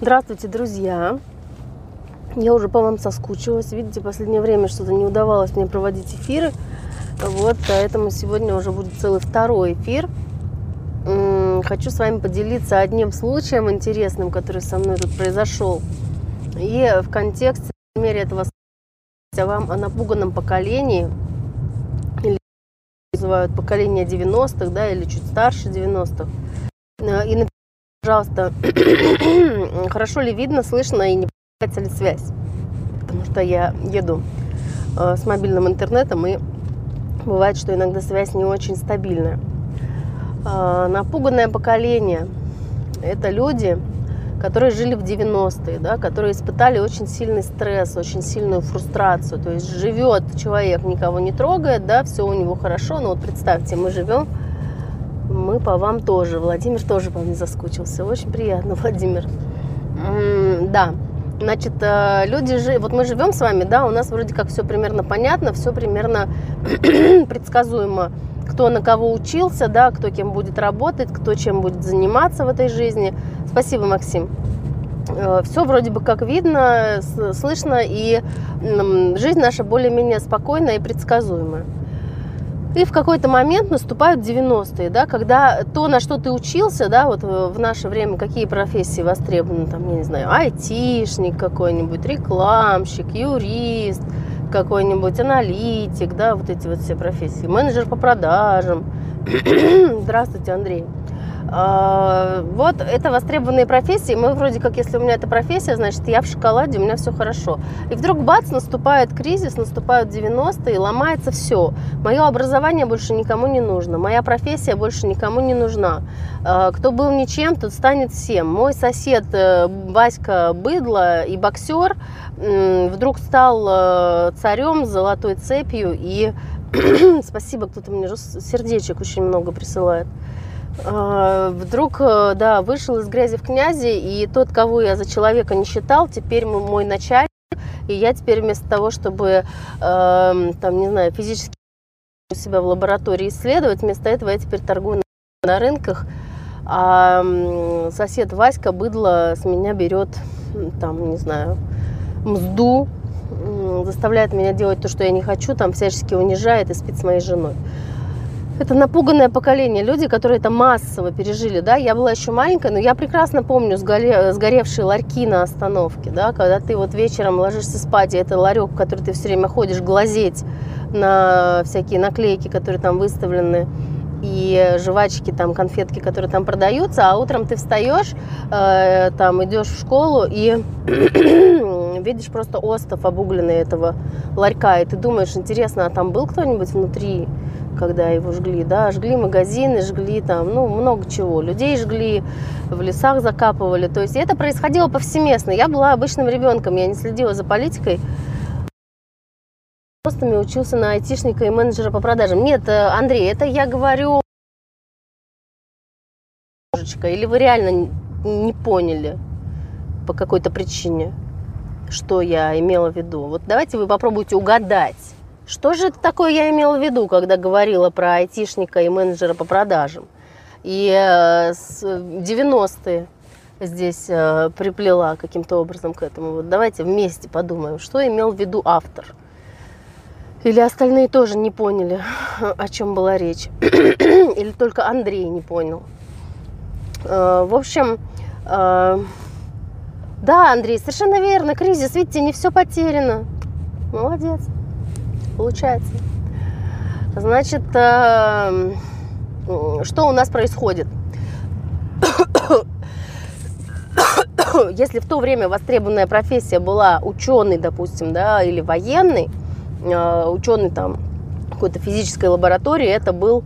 Здравствуйте, друзья! Я уже по вам соскучилась. Видите, в последнее время что-то не удавалось мне проводить эфиры. Вот, поэтому сегодня уже будет целый второй эфир. Хочу с вами поделиться одним случаем интересным, который со мной тут произошел. И в контексте, в мере этого вам о напуганном поколении, или называют поколение 90-х, да, или чуть старше 90-х. И напишите, пожалуйста, хорошо ли видно, слышно и не ли связь. Потому что я еду э, с мобильным интернетом, и бывает, что иногда связь не очень стабильная. Э, напуганное поколение – это люди, которые жили в 90-е, да, которые испытали очень сильный стресс, очень сильную фрустрацию. То есть живет человек, никого не трогает, да, все у него хорошо. Но вот представьте, мы живем, мы по вам тоже. Владимир тоже по мне заскучился. Очень приятно, Владимир. Да, Значит, э, люди, вот мы живем с вами, да, у нас вроде как все примерно понятно, все примерно предсказуемо кто на кого учился, да, кто кем будет работать, кто чем будет заниматься в этой жизни. Спасибо, Максим. Э, Все вроде бы как видно, слышно, и жизнь наша более-менее спокойная и предсказуемая. И в какой-то момент наступают 90-е, да, когда то, на что ты учился, да, вот э, в наше время какие профессии востребованы, там, я не знаю, айтишник какой-нибудь, рекламщик, юрист, какой-нибудь аналитик, да, вот эти вот все профессии, менеджер по продажам. Здравствуйте, Андрей. А, вот это востребованные профессии. Мы вроде как, если у меня эта профессия, значит, я в шоколаде, у меня все хорошо. И вдруг бац, наступает кризис, наступают 90-е, ломается все. Мое образование больше никому не нужно, моя профессия больше никому не нужна. А, кто был ничем, тот станет всем. Мой сосед э, Васька Быдло и боксер вдруг стал э, царем с золотой цепью и спасибо, кто-то мне сердечек очень много присылает. А, вдруг, э, да, вышел из грязи в князи, и тот, кого я за человека не считал, теперь мой начальник, и я теперь вместо того, чтобы, э, там, не знаю, физически себя в лаборатории исследовать, вместо этого я теперь торгую на рынках, а сосед Васька быдло с меня берет, там, не знаю, мзду, заставляет меня делать то, что я не хочу, там всячески унижает и спит с моей женой. Это напуганное поколение, люди, которые это массово пережили, да, я была еще маленькая, но я прекрасно помню сгоре, сгоревшие ларьки на остановке, да, когда ты вот вечером ложишься спать, и это ларек, в который ты все время ходишь глазеть на всякие наклейки, которые там выставлены, и жвачки, там, конфетки, которые там продаются, а утром ты встаешь, э, там, идешь в школу и видишь просто остов обугленный этого ларька, и ты думаешь, интересно, а там был кто-нибудь внутри? Когда его жгли, да, жгли магазины, жгли там, ну, много чего, людей жгли, в лесах закапывали, то есть это происходило повсеместно. Я была обычным ребенком, я не следила за политикой, просто учился на айтишника и менеджера по продажам. Нет, э, Андрей, это я говорю или вы реально не поняли по какой-то причине, что я имела в виду? Вот давайте вы попробуйте угадать что же это такое я имела в виду, когда говорила про айтишника и менеджера по продажам? И э, с 90-е здесь э, приплела каким-то образом к этому. Вот давайте вместе подумаем, что имел в виду автор. Или остальные тоже не поняли, о чем была речь. Или только Андрей не понял. Э, в общем, да, Андрей, совершенно верно. Кризис, видите, не все потеряно. Молодец получается. Значит, э, что у нас происходит? Если в то время востребованная профессия была ученый, допустим, да, или военный, э, ученый там какой-то физической лаборатории, это был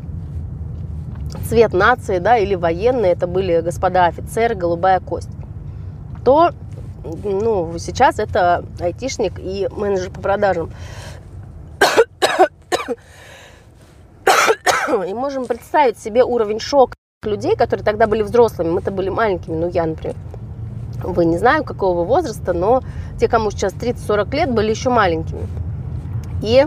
цвет нации, да, или военный, это были господа офицеры, голубая кость, то ну, сейчас это айтишник и менеджер по продажам. И можем представить себе уровень шока людей, которые тогда были взрослыми, мы-то были маленькими, ну я, например. Вы не знаю, какого возраста, но те, кому сейчас 30-40 лет, были еще маленькими. И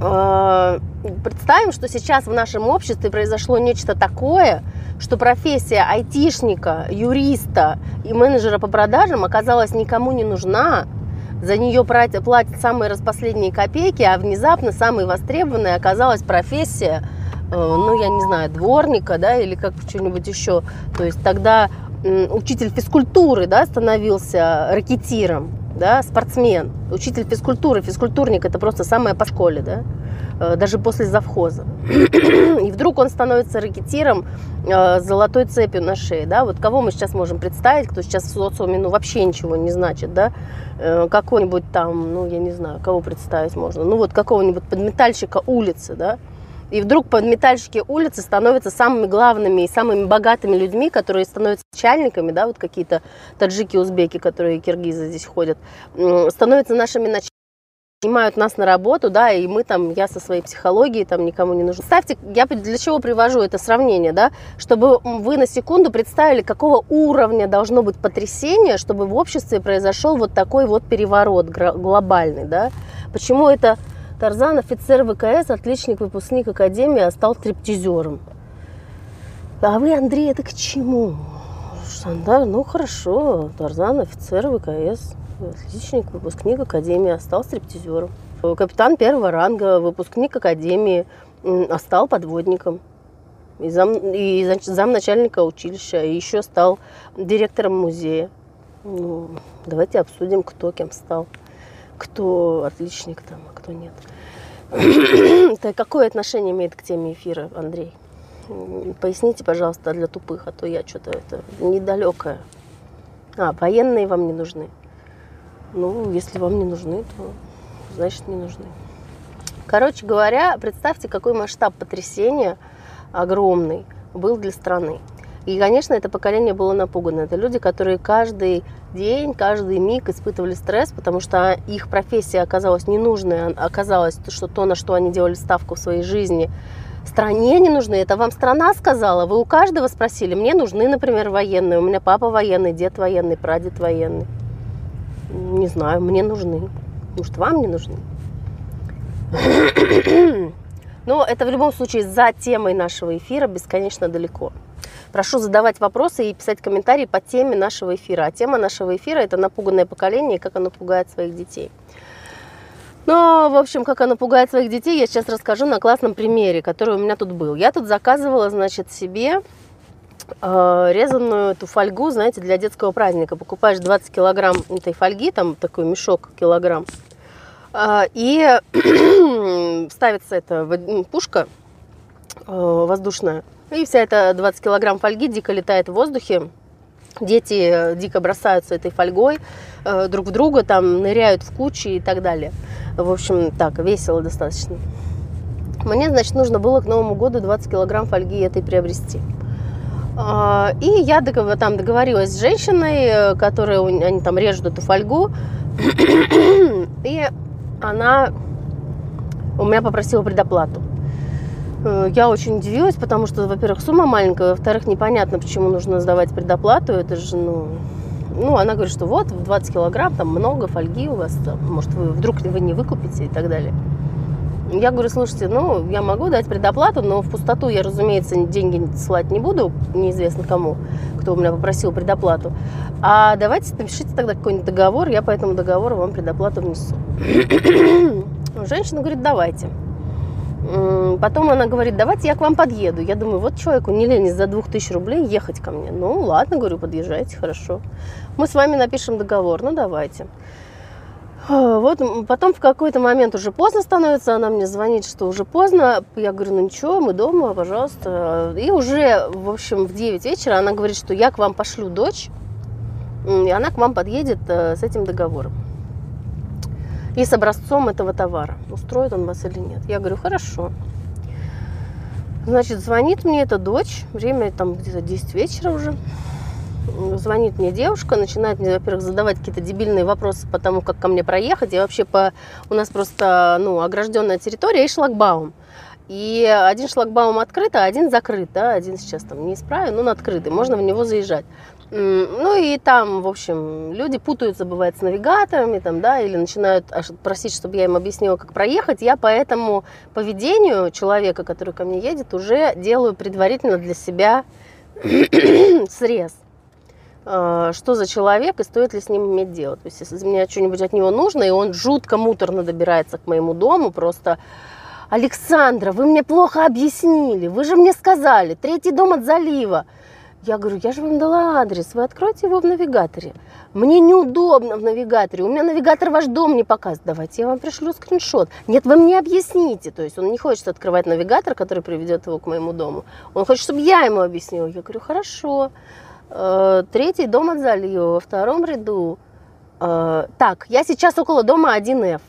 э, представим, что сейчас в нашем обществе произошло нечто такое, что профессия айтишника, юриста и менеджера по продажам оказалась никому не нужна, за нее платят, самые распоследние копейки, а внезапно самой востребованной оказалась профессия, э, ну, я не знаю, дворника, да, или как что-нибудь еще. То есть тогда учитель физкультуры, да, становился ракетиром, да, спортсмен, учитель физкультуры, физкультурник – это просто самое по школе, да, даже после завхоза. И вдруг он становится ракетиром э, с золотой цепью на шее, да, вот кого мы сейчас можем представить, кто сейчас в социуме, ну, вообще ничего не значит, да, э, какого-нибудь там, ну, я не знаю, кого представить можно, ну, вот какого-нибудь подметальщика улицы, да, и вдруг подметальщики улицы становятся самыми главными и самыми богатыми людьми, которые становятся начальниками, да, вот какие-то таджики, узбеки, которые киргизы здесь ходят, становятся нашими начальниками снимают нас на работу, да, и мы там, я со своей психологией там никому не нужен. Ставьте, я для чего привожу это сравнение, да, чтобы вы на секунду представили, какого уровня должно быть потрясение, чтобы в обществе произошел вот такой вот переворот глобальный, да. Почему это Тарзан, офицер ВКС, отличник, выпускник академии, а стал стриптизером. А вы, Андрей, это к чему? Да, ну хорошо, Тарзан, офицер ВКС, отличник, выпускник академии, а стал стриптизером. Капитан первого ранга, выпускник академии, а стал подводником. И, зам, и замначальника училища, и еще стал директором музея. Ну, давайте обсудим, кто кем стал кто отличник там, а кто нет. Это какое отношение имеет к теме эфира, Андрей? Поясните, пожалуйста, для тупых, а то я что-то это недалекое. А, военные вам не нужны. Ну, если вам не нужны, то значит не нужны. Короче говоря, представьте, какой масштаб потрясения огромный был для страны. И, конечно, это поколение было напугано. Это люди, которые каждый день, каждый миг испытывали стресс, потому что их профессия оказалась ненужной, оказалось, что то, на что они делали ставку в своей жизни, стране не нужны. Это вам страна сказала. Вы у каждого спросили. Мне нужны, например, военные. У меня папа военный, дед военный, прадед военный. Не знаю, мне нужны. Может, вам не нужны? Но это в любом случае за темой нашего эфира бесконечно далеко. Прошу задавать вопросы и писать комментарии по теме нашего эфира. А тема нашего эфира – это напуганное поколение и как оно пугает своих детей. Но, в общем, как оно пугает своих детей, я сейчас расскажу на классном примере, который у меня тут был. Я тут заказывала, значит, себе резанную эту фольгу, знаете, для детского праздника. Покупаешь 20 килограмм этой фольги, там такой мешок килограмм, э, и ставится эта пушка э, воздушная, и вся эта 20 килограмм фольги дико летает в воздухе. Дети э, дико бросаются этой фольгой э, друг в друга, там ныряют в кучи и так далее. В общем, так, весело достаточно. Мне, значит, нужно было к Новому году 20 килограмм фольги этой приобрести. А, и я там договорилась с женщиной, э, которая, они там режут эту фольгу, и она у меня попросила предоплату. Э, я очень удивилась, потому что, во-первых, сумма маленькая, во-вторых, непонятно, почему нужно сдавать предоплату. Это же, ну, ну, она говорит, что вот, 20 килограмм, там много фольги у вас, там, может, вы вдруг вы не выкупите и так далее. Я говорю, слушайте, ну, я могу дать предоплату, но в пустоту я, разумеется, деньги слать не буду, неизвестно кому, кто у меня попросил предоплату. А давайте напишите тогда какой-нибудь договор, я по этому договору вам предоплату внесу. Женщина говорит, давайте. Потом она говорит, давайте я к вам подъеду. Я думаю, вот человеку не лень за 2000 рублей ехать ко мне. Ну, ладно, говорю, подъезжайте, хорошо. Мы с вами напишем договор, ну, давайте. А, вот потом в какой-то момент уже поздно становится, она мне звонит, что уже поздно. Я говорю, ну ничего, мы дома, пожалуйста. И уже, в общем, в 9 вечера она говорит, что я к вам пошлю дочь, и она к вам подъедет э, с этим договором и с образцом этого товара. Устроит он вас или нет. Я говорю, хорошо. Значит, звонит мне эта дочь, время там где-то 10 вечера уже. Звонит мне девушка, начинает мне, во-первых, задавать какие-то дебильные вопросы по тому, как ко мне проехать. И вообще по... у нас просто ну, огражденная территория и шлагбаум. И один шлагбаум открыт, а один закрыт. Да? Один сейчас там неисправен, но он открытый, можно в него заезжать. Ну и там, в общем, люди путаются, бывает, с навигаторами, там, да, или начинают просить, чтобы я им объяснила, как проехать. Я по этому поведению человека, который ко мне едет, уже делаю предварительно для себя срез. Э, что за человек и стоит ли с ним иметь дело. То есть, если мне что-нибудь от него нужно, и он жутко муторно добирается к моему дому, просто Александра, вы мне плохо объяснили, вы же мне сказали, третий дом от залива. Я говорю, я же вам дала адрес, вы откройте его в навигаторе. Мне неудобно в навигаторе, у меня навигатор ваш дом не показывает. Давайте я вам пришлю скриншот. Нет, вы мне объясните. То есть он не хочет открывать навигатор, который приведет его к моему дому. Он хочет, чтобы я ему объяснила. Я говорю, хорошо. Э, третий дом от залива, во втором ряду. Э, так, я сейчас около дома 1F.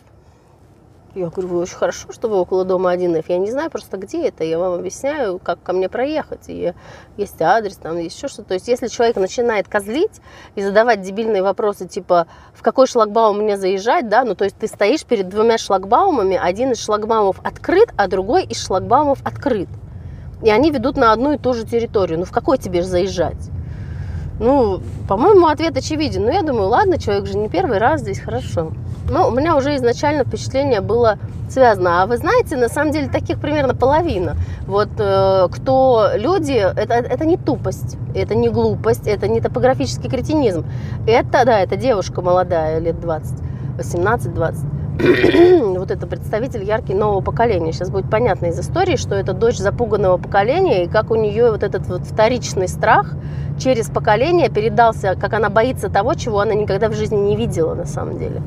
Я говорю, вы очень хорошо, что вы около дома 1F. Я не знаю просто, где это. Я вам объясняю, как ко мне проехать. И есть адрес, там есть еще что-то. То есть, если человек начинает козлить и задавать дебильные вопросы, типа, в какой шлагбаум мне заезжать, да, ну, то есть, ты стоишь перед двумя шлагбаумами, один из шлагбаумов открыт, а другой из шлагбаумов открыт. И они ведут на одну и ту же территорию. Ну, в какой тебе же заезжать? Ну, по-моему, ответ очевиден. Но я думаю, ладно, человек же не первый раз здесь, хорошо. Но у меня уже изначально впечатление было связано. А вы знаете, на самом деле таких примерно половина. Вот э, кто люди, это, это не тупость, это не глупость, это не топографический кретинизм. Это, да, это девушка молодая, лет 20, 18-20 вот это представитель яркий нового поколения. Сейчас будет понятно из истории, что это дочь запуганного поколения, и как у нее вот этот вот вторичный страх через поколение передался, как она боится того, чего она никогда в жизни не видела на самом деле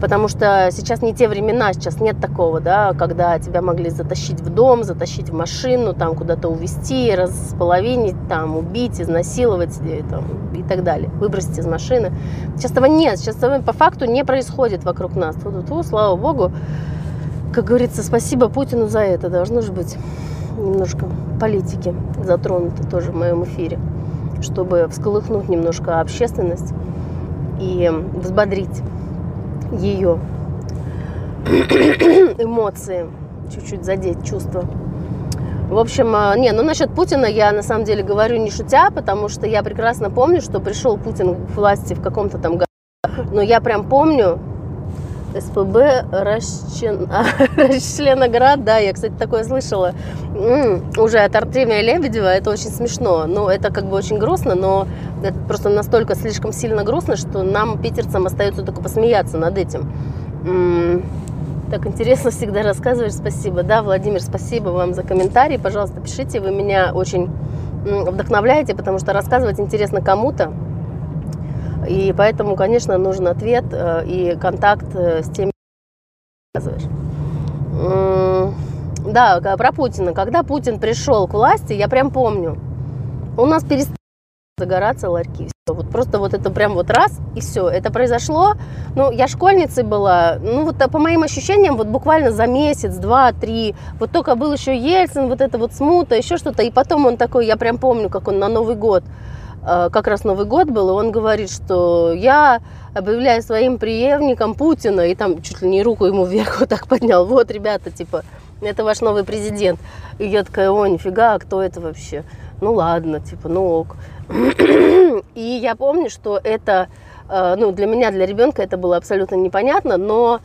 потому что сейчас не те времена, сейчас нет такого, да, когда тебя могли затащить в дом, затащить в машину, там куда-то увезти, располовинить, там, убить, изнасиловать и, там, и так далее, выбросить из машины. Сейчас этого нет, сейчас этого по факту не происходит вокруг нас. Ту -ту -ту, слава богу, как говорится, спасибо Путину за это, должно же быть немножко политики затронуты тоже в моем эфире, чтобы всколыхнуть немножко общественность и взбодрить ее эмоции, чуть-чуть задеть чувства. В общем, э, не, ну насчет Путина я на самом деле говорю не шутя, потому что я прекрасно помню, что пришел Путин к власти в каком-то там году. Но я прям помню, СПБ расчлен... Расчленоград, да, я, кстати, такое слышала. М-м, уже от Артемия Лебедева, это очень смешно, ну, это как бы очень грустно, но это просто настолько слишком сильно грустно, что нам, питерцам, остается только посмеяться над этим. М-м, так интересно всегда рассказываешь, спасибо, да, Владимир, спасибо вам за комментарии, пожалуйста, пишите, вы меня очень вдохновляете, потому что рассказывать интересно кому-то, и поэтому, конечно, нужен ответ э, и контакт э, с теми, рассказываешь. Да, про Путина. Когда Путин пришел к власти, я прям помню, у нас перестали загораться ларьки. Все. Вот просто вот это прям вот раз, и все. Это произошло, ну, я школьницей была, ну, вот по моим ощущениям, вот буквально за месяц, два, три. Вот только был еще Ельцин, вот это вот смута, еще что-то. И потом он такой, я прям помню, как он на Новый год как раз Новый год был, и он говорит, что я объявляю своим преемником Путина, и там чуть ли не руку ему вверх вот так поднял, вот, ребята, типа, это ваш новый президент. И я такая, о, нифига, а кто это вообще? Ну ладно, типа, ну ок. И я помню, что это, э, ну, для меня, для ребенка это было абсолютно непонятно, но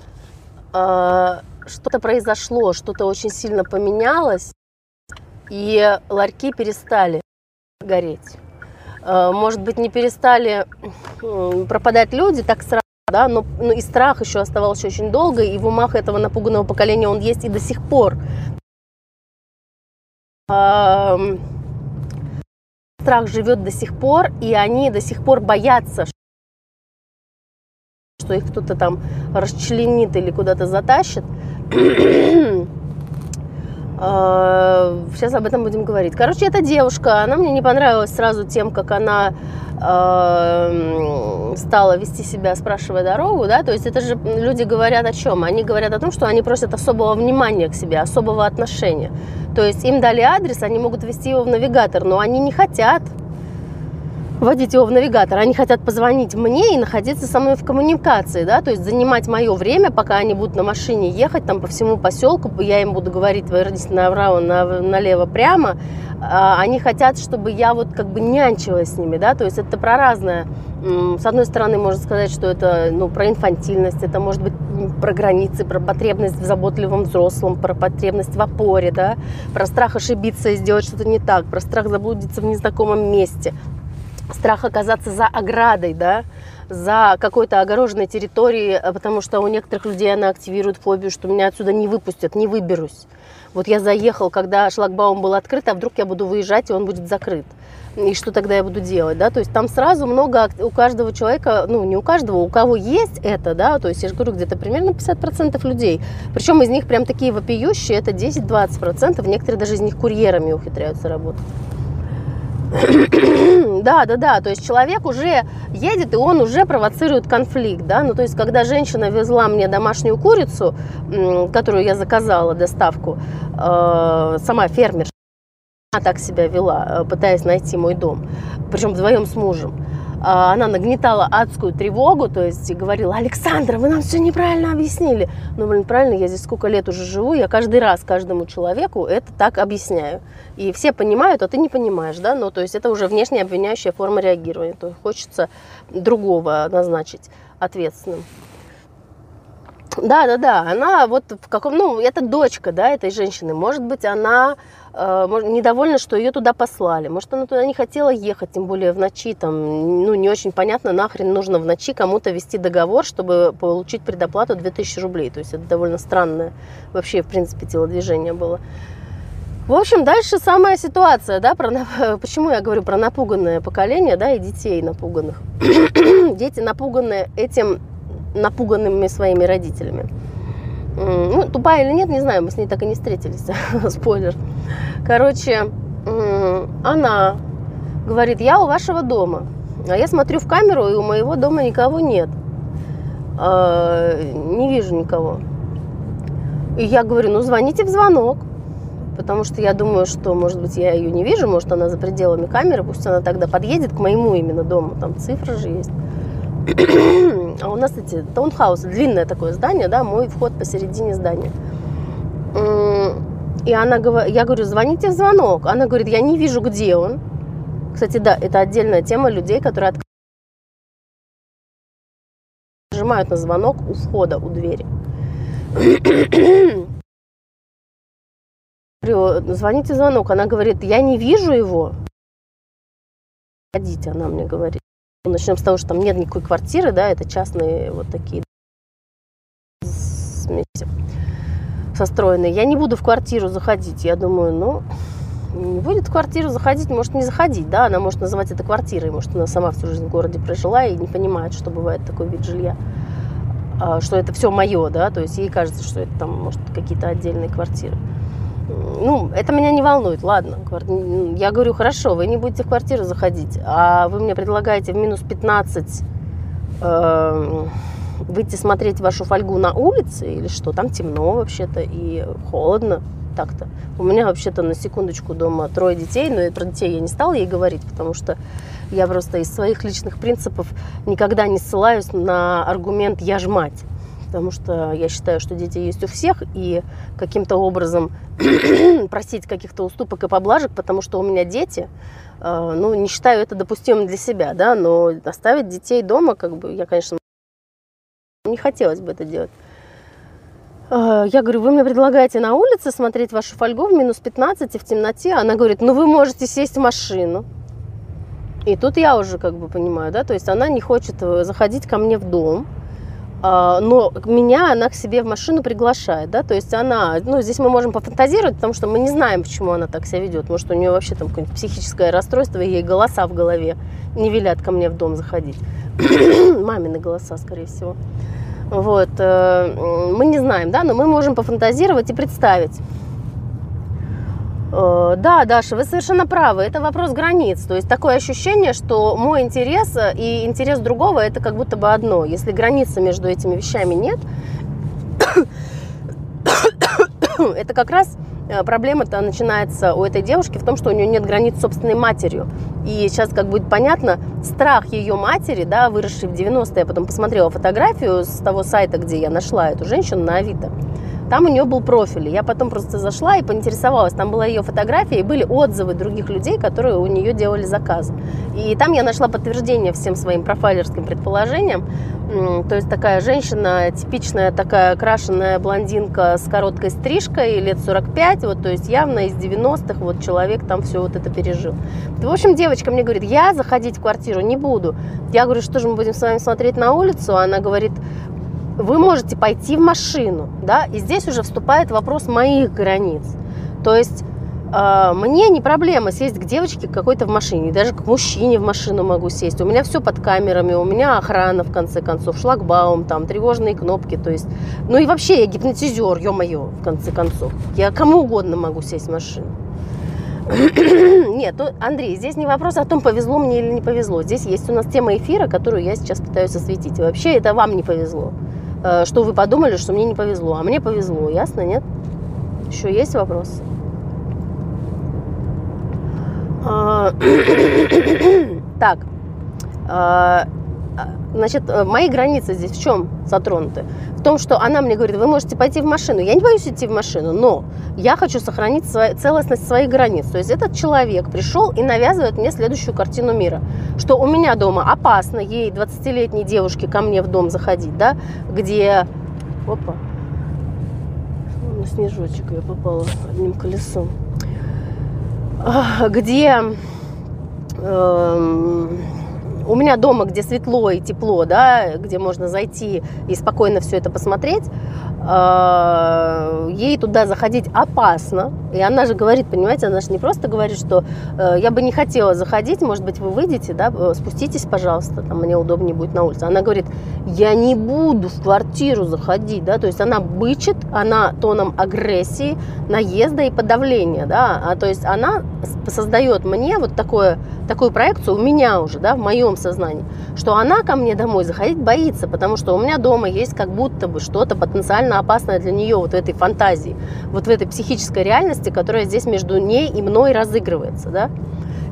э, что-то произошло, что-то очень сильно поменялось, и ларьки перестали гореть. Э, может быть, не перестали пропадать люди так сразу, да, но, но и страх еще оставался очень долго, и в умах этого напуганного поколения он есть и до сих пор. Страх живет до сих пор, и они до сих пор боятся, что их кто-то там расчленит или куда-то затащит. Сейчас об этом будем говорить. Короче, эта девушка, она мне не понравилась сразу тем, как она э, стала вести себя, спрашивая дорогу, да, то есть это же люди говорят о чем? Они говорят о том, что они просят особого внимания к себе, особого отношения. То есть им дали адрес, они могут ввести его в навигатор, но они не хотят вводить его в навигатор, они хотят позвонить мне и находиться со мной в коммуникации, да, то есть занимать мое время, пока они будут на машине ехать там по всему поселку, я им буду говорить, родители направо, налево, прямо, а, они хотят, чтобы я вот как бы нянчилась с ними, да, то есть это про разное. С одной стороны, можно сказать, что это ну, про инфантильность, это может быть про границы, про потребность в заботливом взрослом, про потребность в опоре, да, про страх ошибиться и сделать что-то не так, про страх заблудиться в незнакомом месте, страх оказаться за оградой, да, за какой-то огороженной территорией, а потому что у некоторых людей она активирует фобию, что меня отсюда не выпустят, не выберусь. Вот я заехал, когда шлагбаум был открыт, а вдруг я буду выезжать, и он будет закрыт. И что тогда я буду делать, да? То есть там сразу много у каждого человека, ну не у каждого, у кого есть это, да, то есть я же говорю, где-то примерно 50% людей. Причем из них прям такие вопиющие, это 10-20%, некоторые даже из них курьерами ухитряются работать. да, да, да, то есть человек уже едет, и он уже провоцирует конфликт, да, ну, то есть когда женщина везла мне домашнюю курицу, которую я заказала, доставку, э, сама фермер, она так себя вела, э, пытаясь найти мой дом, причем вдвоем с мужем, она нагнетала адскую тревогу, то есть говорила, Александра, вы нам все неправильно объяснили. Ну, блин, правильно, я здесь сколько лет уже живу, я каждый раз каждому человеку это так объясняю. И все понимают, а ты не понимаешь, да, ну, то есть это уже внешне обвиняющая форма реагирования, то есть хочется другого назначить ответственным. Да, да, да, она вот в каком, ну, это дочка, да, этой женщины, может быть, она недовольна, что ее туда послали, может, она туда не хотела ехать, тем более в ночи, там, ну, не очень понятно, нахрен нужно в ночи кому-то вести договор, чтобы получить предоплату 2000 рублей, то есть это довольно странное вообще, в принципе, телодвижение было. В общем, дальше самая ситуация, да, про, почему я говорю про напуганное поколение, да, и детей напуганных. Дети напуганные этим напуганными своими родителями. Ну, тупая или нет, не знаю, мы с ней так и не встретились. Спойлер. Короче, она говорит, я у вашего дома. А я смотрю в камеру, и у моего дома никого нет. А, не вижу никого. И я говорю, ну звоните в звонок. Потому что я думаю, что, может быть, я ее не вижу, может, она за пределами камеры, пусть она тогда подъедет к моему именно дому, там цифры же есть. а у нас эти таунхаусы, длинное такое здание, да, мой вход посередине здания. И она говорит, я говорю, звоните в звонок. Она говорит, я не вижу, где он. Кстати, да, это отдельная тема людей, которые от... нажимают на звонок у входа, у двери. звоните в звонок. Она говорит, я не вижу его. Ходите, она мне говорит. Начнем с того, что там нет никакой квартиры, да, это частные вот такие смеси состроенные. Я не буду в квартиру заходить. Я думаю, ну, не будет в квартиру заходить, может не заходить, да, она может называть это квартирой, может она сама всю жизнь в городе прожила и не понимает, что бывает такой вид жилья, а, что это все мое, да, то есть ей кажется, что это там, может, какие-то отдельные квартиры ну, это меня не волнует, ладно. Я говорю, хорошо, вы не будете в квартиру заходить, а вы мне предлагаете в минус 15 э, выйти смотреть вашу фольгу на улице или что? Там темно вообще-то и холодно так-то. У меня вообще-то на секундочку дома трое детей, но про детей я не стала ей говорить, потому что я просто из своих личных принципов никогда не ссылаюсь на аргумент «я ж мать» потому что я считаю, что дети есть у всех, и каким-то образом просить каких-то уступок и поблажек, потому что у меня дети, э, ну, не считаю это допустимым для себя, да, но оставить детей дома, как бы, я, конечно, не хотелось бы это делать. Э, я говорю, вы мне предлагаете на улице смотреть вашу фольгу в минус 15 и в темноте? Она говорит, ну вы можете сесть в машину. И тут я уже как бы понимаю, да, то есть она не хочет э, заходить ко мне в дом, но меня она к себе в машину приглашает, да, то есть она, ну, здесь мы можем пофантазировать, потому что мы не знаем, почему она так себя ведет, может, у нее вообще там какое-нибудь психическое расстройство, ей голоса в голове не велят ко мне в дом заходить, мамины голоса, скорее всего, вот, э, мы не знаем, да, но мы можем пофантазировать и представить, да, Даша, вы совершенно правы. Это вопрос границ. То есть такое ощущение, что мой интерес и интерес другого это как будто бы одно. Если границы между этими вещами нет, это как раз э, проблема-то начинается у этой девушки в том, что у нее нет границ с собственной матерью. И сейчас, как будет понятно, страх ее матери, да, выросшей в 90-е, я потом посмотрела фотографию с того сайта, где я нашла эту женщину на Авито. Там у нее был профиль. Я потом просто зашла и поинтересовалась. Там была ее фотография и были отзывы других людей, которые у нее делали заказы. И там я нашла подтверждение всем своим профайлерским предположениям. То есть такая женщина, типичная такая крашеная блондинка с короткой стрижкой, лет 45, вот, то есть явно из 90-х вот человек там все вот это пережил. В общем, девочка мне говорит, я заходить в квартиру не буду. Я говорю, что же мы будем с вами смотреть на улицу? Она говорит, вы можете пойти в машину, да, и здесь уже вступает вопрос моих границ. То есть э, мне не проблема сесть к девочке какой-то в машине, даже к мужчине в машину могу сесть. У меня все под камерами, у меня охрана, в конце концов, шлагбаум, там, тревожные кнопки, то есть, ну и вообще я гипнотизер, ё-моё, в конце концов. Я кому угодно могу сесть в машину. Нет, ну, Андрей, здесь не вопрос о том, повезло мне или не повезло. Здесь есть у нас тема эфира, которую я сейчас пытаюсь осветить. И вообще это вам не повезло. Э, что вы подумали, что мне не повезло. А мне повезло, ясно, нет? Еще есть вопрос? А, так, а, Значит, э, мои границы здесь в чем затронуты? В том, что она мне говорит, вы можете пойти в машину. Я не боюсь идти в машину, но я хочу сохранить свою, целостность своих границ. То есть этот человек пришел и навязывает мне следующую картину мира. Что у меня дома опасно ей, 20-летней девушке, ко мне в дом заходить, да, где... Опа. На снежочек я попала одним колесом. Где... Эм, у меня дома, где светло и тепло, да, где можно зайти и спокойно все это посмотреть, ей туда заходить опасно. И она же говорит, понимаете, она же не просто говорит, что э, я бы не хотела заходить, может быть, вы выйдете, да, э, спуститесь, пожалуйста, там мне удобнее будет на улице. Она говорит, я не буду в квартиру заходить, да, то есть она бычит, она тоном агрессии, наезда и подавления, да, а то есть она создает мне вот такое, такую проекцию у меня уже, да, в моем сознании, что она ко мне домой заходить боится, потому что у меня дома есть как будто бы что-то потенциально совершенно опасное для нее вот в этой фантазии, вот в этой психической реальности, которая здесь между ней и мной разыгрывается, да.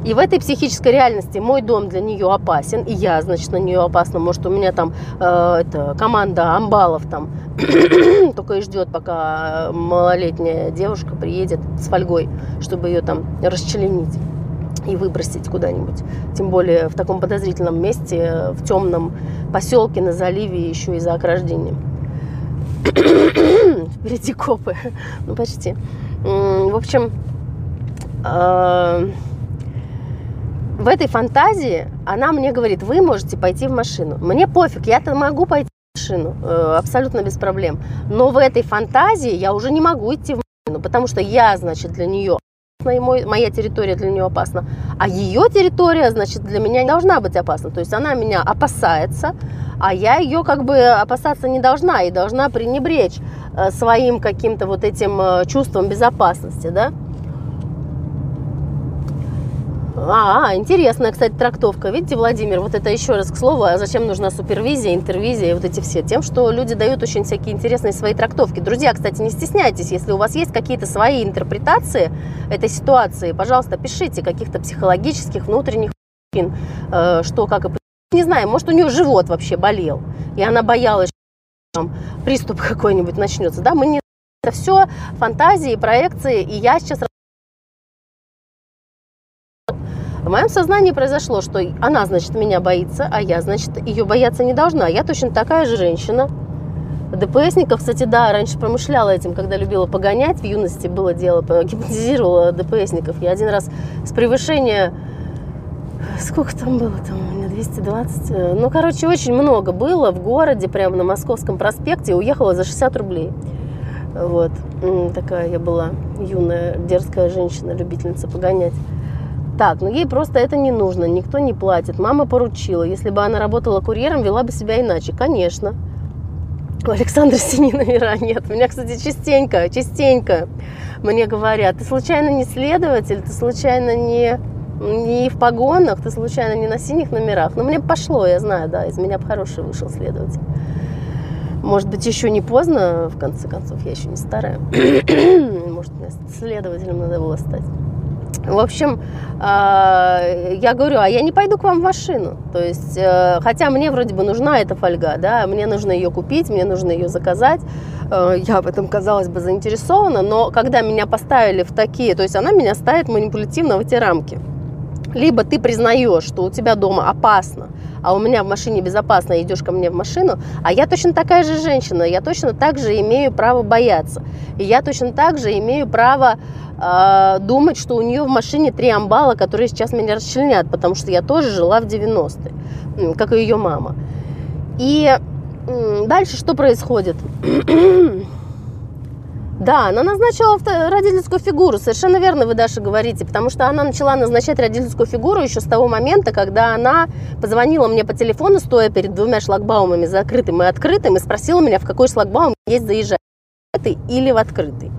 И в этой психической реальности мой дом для нее опасен, и я, значит, на нее опасна. Может, у меня там э, это, команда амбалов там только и ждет, пока малолетняя девушка приедет с фольгой, чтобы ее там расчленить и выбросить куда-нибудь. Тем более в таком подозрительном месте, в темном поселке на заливе еще и за ограждением. Впереди копы. Ну, почти. В общем, а, в этой фантазии она мне говорит, вы можете пойти в машину. Мне пофиг, я-то могу пойти в машину, э, абсолютно без проблем. Но в этой фантазии я уже не могу идти в машину, потому что я, значит, для нее моя территория для нее опасна, а ее территория, значит, для меня не должна быть опасна. То есть она меня опасается, а я ее как бы опасаться не должна и должна пренебречь э, своим каким-то вот этим э, чувством безопасности, да. А, интересная, кстати, трактовка. Видите, Владимир, вот это еще раз к слову, а зачем нужна супервизия, интервизия и вот эти все? Тем, что люди дают очень всякие интересные свои трактовки. Друзья, кстати, не стесняйтесь, если у вас есть какие-то свои интерпретации этой ситуации, пожалуйста, пишите каких-то психологических, внутренних э, что, как и не знаю, может, у нее живот вообще болел, и она боялась, что там приступ какой-нибудь начнется. Да, мы не... Это все фантазии, проекции, и я сейчас... В моем сознании произошло, что она, значит, меня боится, а я, значит, ее бояться не должна. Я точно такая же женщина. ДПСников, кстати, да, раньше промышляла этим, когда любила погонять. В юности было дело, гипнотизировала ДПСников. Я один раз с превышения сколько там было там у меня 220 э, ну короче очень много было в городе прямо на московском проспекте уехала за 60 рублей вот такая я была юная дерзкая женщина любительница погонять так, ну ей просто это не нужно, никто не платит. Мама поручила. Если бы она работала курьером, вела бы себя иначе. Конечно. У Александра синие номера нет. Меня, кстати, частенько, частенько мне говорят, ты случайно не следователь, ты случайно не не в погонах, ты случайно не на синих номерах. Но мне пошло, я знаю, да, из меня бы хороший вышел следователь. Может быть, еще не поздно, в конце концов, я еще не старая. Может, мне следователем надо было стать. В общем, а, я говорю, а я не пойду к вам в машину. То есть, э, хотя мне вроде бы нужна эта фольга, да, мне нужно ее купить, мне нужно ее заказать. Э, я в этом, казалось бы, заинтересована, но когда меня поставили в такие, то есть она меня ставит манипулятивно в эти рамки. Либо ты признаешь, что у тебя дома опасно, а у меня в машине безопасно, идешь ко мне в машину, а я точно такая же женщина, я точно так же имею право бояться. И я точно так же имею право э, думать, что у нее в машине три амбала, которые сейчас меня расчленят, потому что я тоже жила в 90-е, как и ее мама. И э, дальше что происходит? Да, она назначила родительскую фигуру. Совершенно верно вы, Даша, говорите. Потому что она начала назначать родительскую фигуру еще с того момента, когда она позвонила мне по телефону, стоя перед двумя шлагбаумами, закрытым и открытым, и спросила меня, в какой шлагбаум есть заезжать. Или в открытый.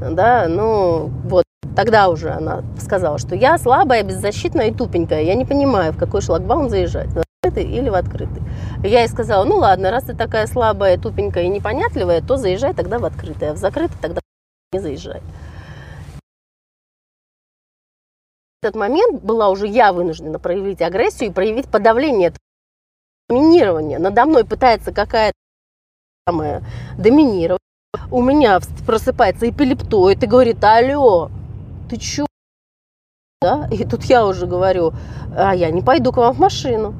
Да, ну вот. Тогда уже она сказала, что я слабая, беззащитная и тупенькая. Я не понимаю, в какой шлагбаум заезжать закрытый или в открытый. Я ей сказала, ну ладно, раз ты такая слабая, тупенькая и непонятливая, то заезжай тогда в открытый, а в закрытый тогда не заезжай. В этот момент была уже я вынуждена проявить агрессию и проявить подавление, доминирование. Надо мной пытается какая-то самая доминировать. У меня просыпается эпилептоид и говорит, алло, ты чё? Да? И тут я уже говорю, а я не пойду к вам в машину.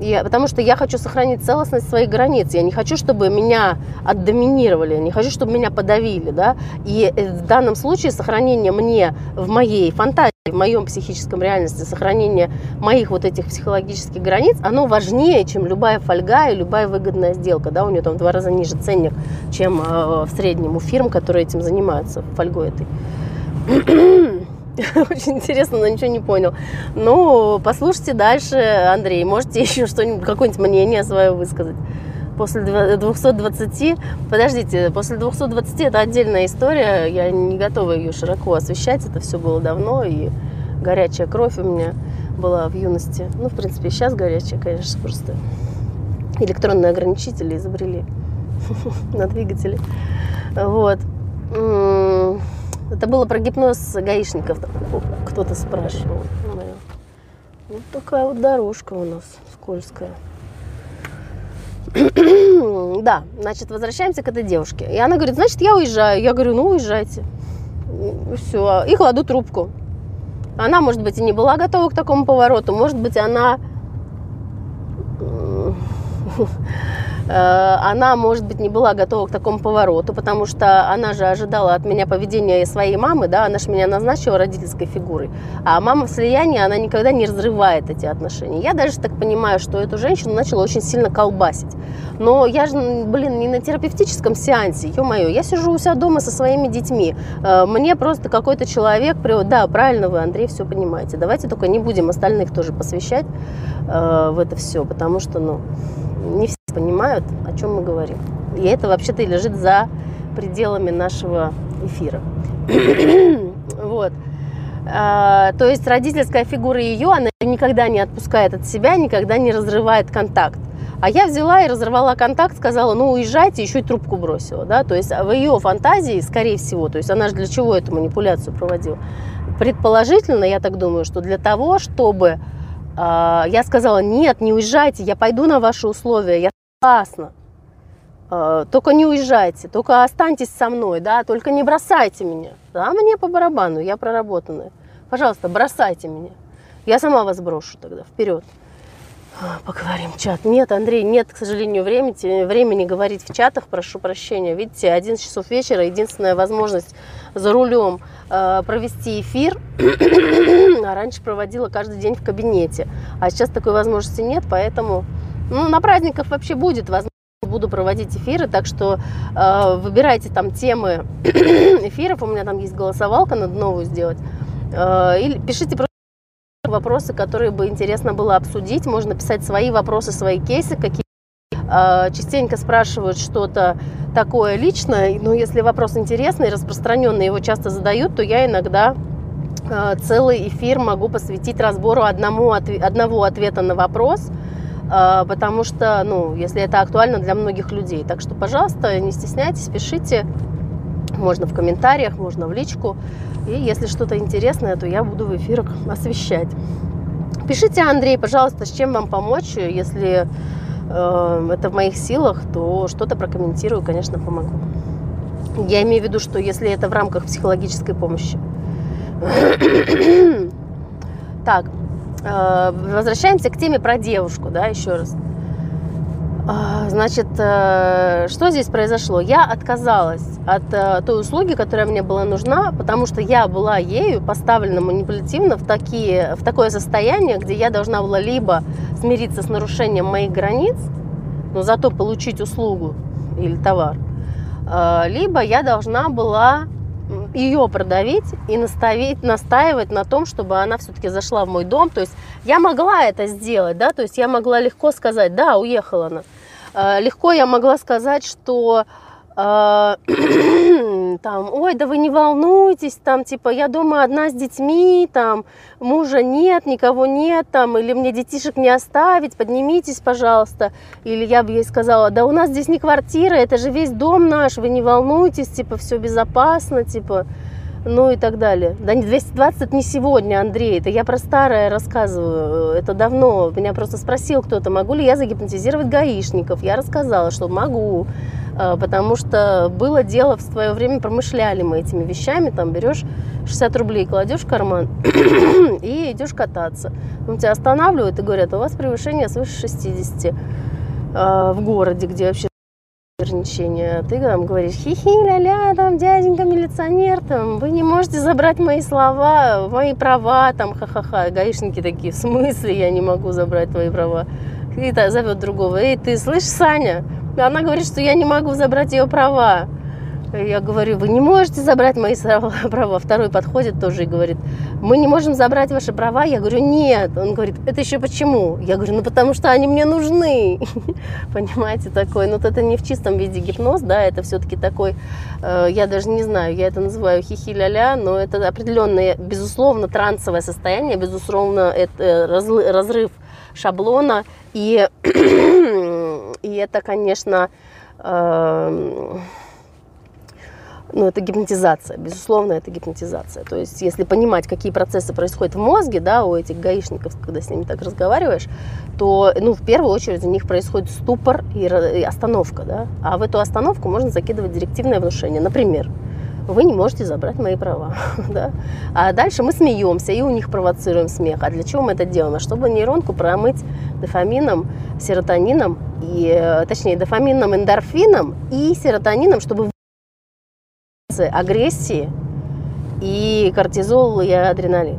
Я, потому что я хочу сохранить целостность своих границ. Я не хочу, чтобы меня отдоминировали, не хочу, чтобы меня подавили. Да? И э, в данном случае сохранение мне в моей фантазии, в моем психическом реальности, сохранение моих вот этих психологических границ, оно важнее, чем любая фольга и любая выгодная сделка. Да? У нее там в два раза ниже ценник, чем э, в среднем у фирм, которые этим занимаются, фольгой этой. Очень интересно, но ничего не понял. Ну, послушайте дальше, Андрей. Можете еще что-нибудь, какое-нибудь мнение свое высказать. После 220, подождите, после 220 это отдельная история. Я не готова ее широко освещать. Это все было давно, и горячая кровь у меня была в юности. Ну, в принципе, сейчас горячая, конечно, просто электронные ограничители изобрели на двигателе. Вот. Это было про гипноз гаишников. Кто-то спрашивал. Вот такая вот дорожка у нас скользкая. да, значит, возвращаемся к этой девушке. И она говорит, значит, я уезжаю. Я говорю, ну, уезжайте. Все. И кладу трубку. Она, может быть, и не была готова к такому повороту. Может быть, она она, может быть, не была готова к такому повороту, потому что она же ожидала от меня поведения своей мамы, да, она же меня назначила родительской фигурой. А мама в слиянии, она никогда не разрывает эти отношения. Я даже так понимаю, что эту женщину начала очень сильно колбасить. Но я же, блин, не на терапевтическом сеансе, ё-моё, я сижу у себя дома со своими детьми. Э, мне просто какой-то человек, да, правильно вы, Андрей, все понимаете. Давайте только не будем остальных тоже посвящать э, в это все, потому что, ну, не все понимают, о чем мы говорим. И это вообще-то и лежит за пределами нашего эфира. вот. А, то есть родительская фигура ее, она никогда не отпускает от себя, никогда не разрывает контакт. А я взяла и разорвала контакт, сказала, ну уезжайте, еще и трубку бросила. Да? То есть в ее фантазии, скорее всего, то есть она же для чего эту манипуляцию проводила? Предположительно, я так думаю, что для того, чтобы а, я сказала, нет, не уезжайте, я пойду на ваши условия, я согласна. А, только не уезжайте, только останьтесь со мной, да, только не бросайте меня. Да, мне по барабану, я проработанная. Пожалуйста, бросайте меня. Я сама вас брошу тогда, вперед. А, поговорим, чат. Нет, Андрей, нет, к сожалению, времени, времени говорить в чатах, прошу прощения. Видите, 11 часов вечера, единственная возможность за рулем э, провести эфир. а раньше проводила каждый день в кабинете. А сейчас такой возможности нет, поэтому ну, на праздниках вообще будет возможность. Буду проводить эфиры, так что э, выбирайте там темы эфиров, у меня там есть голосовалка, надо новую сделать, э, или пишите просто вопросы, которые бы интересно было обсудить. Можно писать свои вопросы, свои кейсы, какие а, частенько спрашивают что-то такое личное, но если вопрос интересный, распространенный, его часто задают, то я иногда а, целый эфир могу посвятить разбору одному, одного ответа на вопрос, потому что, ну, если это актуально для многих людей. Так что, пожалуйста, не стесняйтесь, пишите. Можно в комментариях, можно в личку. И если что-то интересное, то я буду в эфирах освещать. Пишите, Андрей, пожалуйста, с чем вам помочь. Если э, это в моих силах, то что-то прокомментирую, конечно, помогу. Я имею в виду, что если это в рамках психологической помощи. так, возвращаемся к теме про девушку, да, еще раз. А, значит, э, что здесь произошло? Я отказалась от э, той услуги, которая мне была нужна, потому что я была ею поставлена манипулятивно в, такие, в такое состояние, где я должна была либо смириться с нарушением моих границ, но зато получить услугу или товар, э, либо я должна была ее продавить и наставить, настаивать на том, чтобы она все-таки зашла в мой дом. То есть я могла это сделать, да, то есть я могла легко сказать, да, уехала она. Э, легко я могла сказать, что там, ой, да вы не волнуйтесь, там, типа, я дома одна с детьми, там, мужа нет, никого нет, там, или мне детишек не оставить, поднимитесь, пожалуйста. Или я бы ей сказала, да у нас здесь не квартира, это же весь дом наш, вы не волнуйтесь, типа, все безопасно, типа, ну и так далее. Да не 220 это не сегодня, Андрей, это я про старое рассказываю, это давно. Меня просто спросил кто-то, могу ли я загипнотизировать гаишников. Я рассказала, что могу. А, потому что было дело в свое время, промышляли мы этими вещами, там берешь 60 рублей, кладешь в карман и идешь кататься. Он тебя останавливают и говорят, у вас превышение свыше 60 а, в городе, где вообще ограничения. Ты там говоришь, хихи, ля-ля, там, дяденька милиционер, там, вы не можете забрать мои слова, мои права, там, ха-ха-ха. Гаишники такие, в смысле я не могу забрать твои права? И зовет другого, эй, ты слышишь, Саня, она говорит, что я не могу забрать ее права. Я говорю, вы не можете забрать мои права. Второй подходит тоже и говорит, мы не можем забрать ваши права. Я говорю, нет. Он говорит, это еще почему? Я говорю, ну потому что они мне нужны. Понимаете, такой, ну это не в чистом виде гипноз, да, это все-таки такой, э, я даже не знаю, я это называю хихи-ля-ля, но это определенное, безусловно, трансовое состояние, безусловно, это разрыв шаблона. И, и это, конечно, э, ну, это гипнотизация, безусловно, это гипнотизация. То есть, если понимать, какие процессы происходят в мозге, да, у этих гаишников, когда с ними так разговариваешь, то, ну, в первую очередь у них происходит ступор и остановка, да, а в эту остановку можно закидывать директивное внушение. Например, вы не можете забрать мои права. да? А дальше мы смеемся и у них провоцируем смех. А для чего мы это делаем? А чтобы нейронку промыть дофамином, серотонином, и, точнее, дофамином, эндорфином и серотонином, чтобы агрессии и кортизол и адреналин.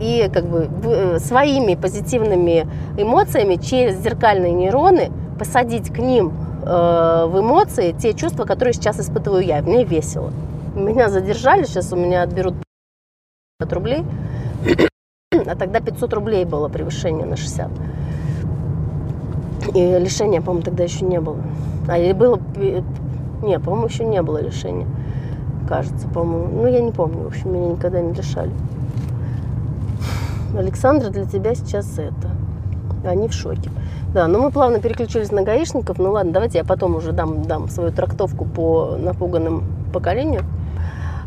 И как бы э, своими позитивными эмоциями через зеркальные нейроны посадить к ним Э, в эмоции те чувства, которые сейчас испытываю я. Мне весело. Меня задержали, сейчас у меня отберут 500 рублей, а тогда 500 рублей было превышение на 60. И лишения, по-моему, тогда еще не было. А или было... Не, по-моему, еще не было лишения. Кажется, по-моему. Ну, я не помню. В общем, меня никогда не лишали. Александра, для тебя сейчас это. Они в шоке. Да, но мы плавно переключились на гаишников. Ну ладно, давайте я потом уже дам, дам свою трактовку по напуганным поколению.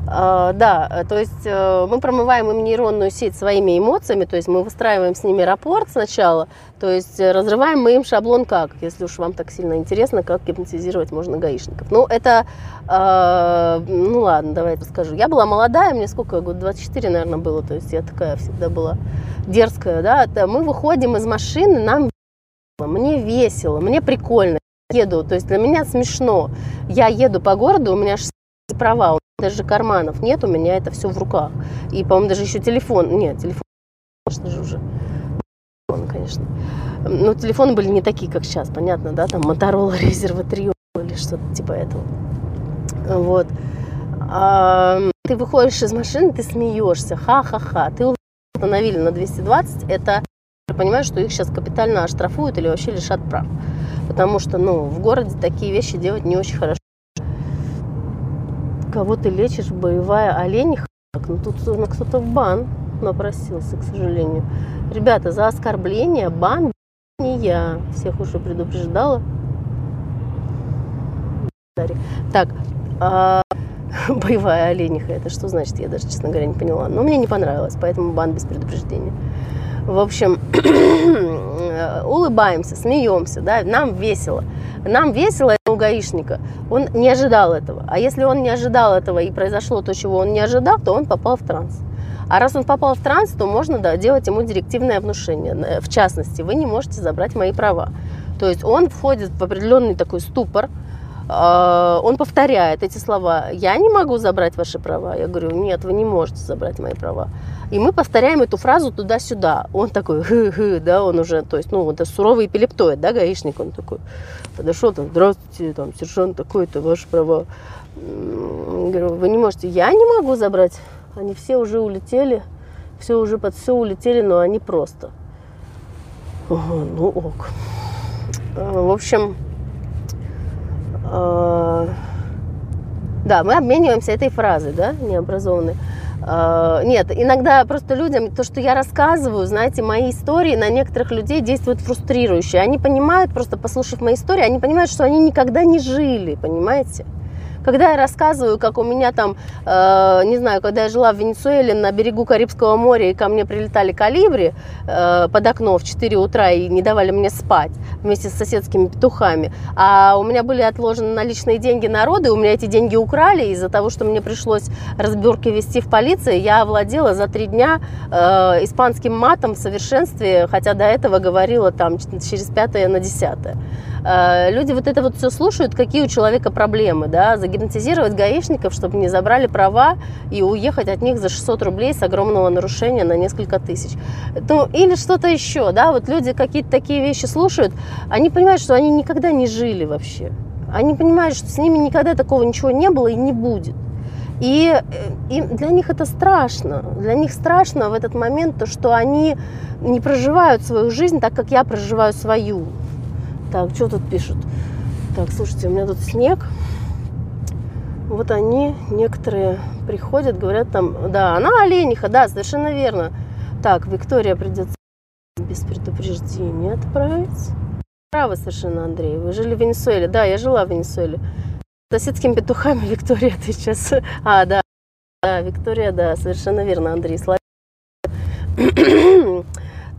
А, да, то есть э, мы промываем им нейронную сеть своими эмоциями, то есть мы выстраиваем с ними рапорт сначала, то есть э, разрываем мы им шаблон как, если уж вам так сильно интересно, как гипнотизировать можно гаишников. Ну, это, э, ну ладно, давайте скажу. Я была молодая, мне сколько, год 24, наверное, было, то есть я такая всегда была дерзкая, да. Мы выходим из машины, нам мне весело, мне прикольно. Еду, то есть для меня смешно. Я еду по городу, у меня права, у меня даже карманов нет, у меня это все в руках. И, по-моему, даже еще телефон. Нет, телефон, конечно же, уже. конечно. Но телефоны были не такие, как сейчас, понятно, да, там Motorola Razr V3 или что-то типа этого. Вот. А, ты выходишь из машины, ты смеешься, ха-ха-ха. Ты установили на 220, это понимаю, что их сейчас капитально оштрафуют или вообще лишат прав. Потому что, ну, в городе такие вещи делать не очень хорошо. Кого ты лечишь, боевая олень? Ну, тут кто-то в бан напросился, к сожалению. Ребята, за оскорбление бан не я. Всех уже предупреждала. Так, а, боевая олениха, это что значит, я даже, честно говоря, не поняла. Но мне не понравилось, поэтому бан без предупреждения. В общем, улыбаемся, смеемся, да, нам весело. Нам весело у гаишника. Он не ожидал этого. А если он не ожидал этого и произошло то, чего он не ожидал, то он попал в транс. А раз он попал в транс, то можно да, делать ему директивное внушение. В частности, вы не можете забрать мои права. То есть он входит в определенный такой ступор, он повторяет эти слова. Я не могу забрать ваши права. Я говорю, нет, вы не можете забрать мои права. И мы повторяем эту фразу туда-сюда. Он такой, хы-хы, да, он уже, то есть, ну, это суровый эпилептоид, да, гаишник, он такой, подошел, там, здравствуйте, там, сержант такой-то, ваши права. Говорю, вы не можете, я не могу забрать. Они все уже улетели, все уже под все улетели, но они просто. Ну ок. А, в общем, а, да, мы обмениваемся этой фразой, да, необразованной. А, нет, иногда просто людям, то, что я рассказываю, знаете, мои истории на некоторых людей действуют фрустрирующе. Они понимают, просто послушав мои истории, они понимают, что они никогда не жили, понимаете? Когда я рассказываю, как у меня там, э, не знаю, когда я жила в Венесуэле на берегу Карибского моря, и ко мне прилетали калибри э, под окно в 4 утра и не давали мне спать вместе с соседскими петухами, а у меня были отложены наличные деньги народа, и у меня эти деньги украли из-за того, что мне пришлось разборки вести в полиции, я овладела за три дня э, испанским матом в совершенстве, хотя до этого говорила там через пятое на десятое. Э, люди вот это вот все слушают, какие у человека проблемы, да, загипнотизировать гаишников, чтобы не забрали права и уехать от них за 600 рублей с огромного нарушения на несколько тысяч. Ну, или что-то еще, да, вот люди какие-то такие вещи слушают, они понимают, что они никогда не жили вообще. Они понимают, что с ними никогда такого ничего не было и не будет. И, э, и для них это страшно. Для них страшно в этот момент то, что они не проживают свою жизнь так, как я проживаю свою. Так, что тут пишут? Так, слушайте, у меня тут снег. Вот они, некоторые приходят, говорят там, да, она олениха, да, совершенно верно. Так, Виктория придется без предупреждения отправить. Правы совершенно, Андрей. Вы жили в Венесуэле. Да, я жила в Венесуэле. Соседскими петухами, Виктория, ты сейчас... А, да, да, Виктория, да, совершенно верно, Андрей.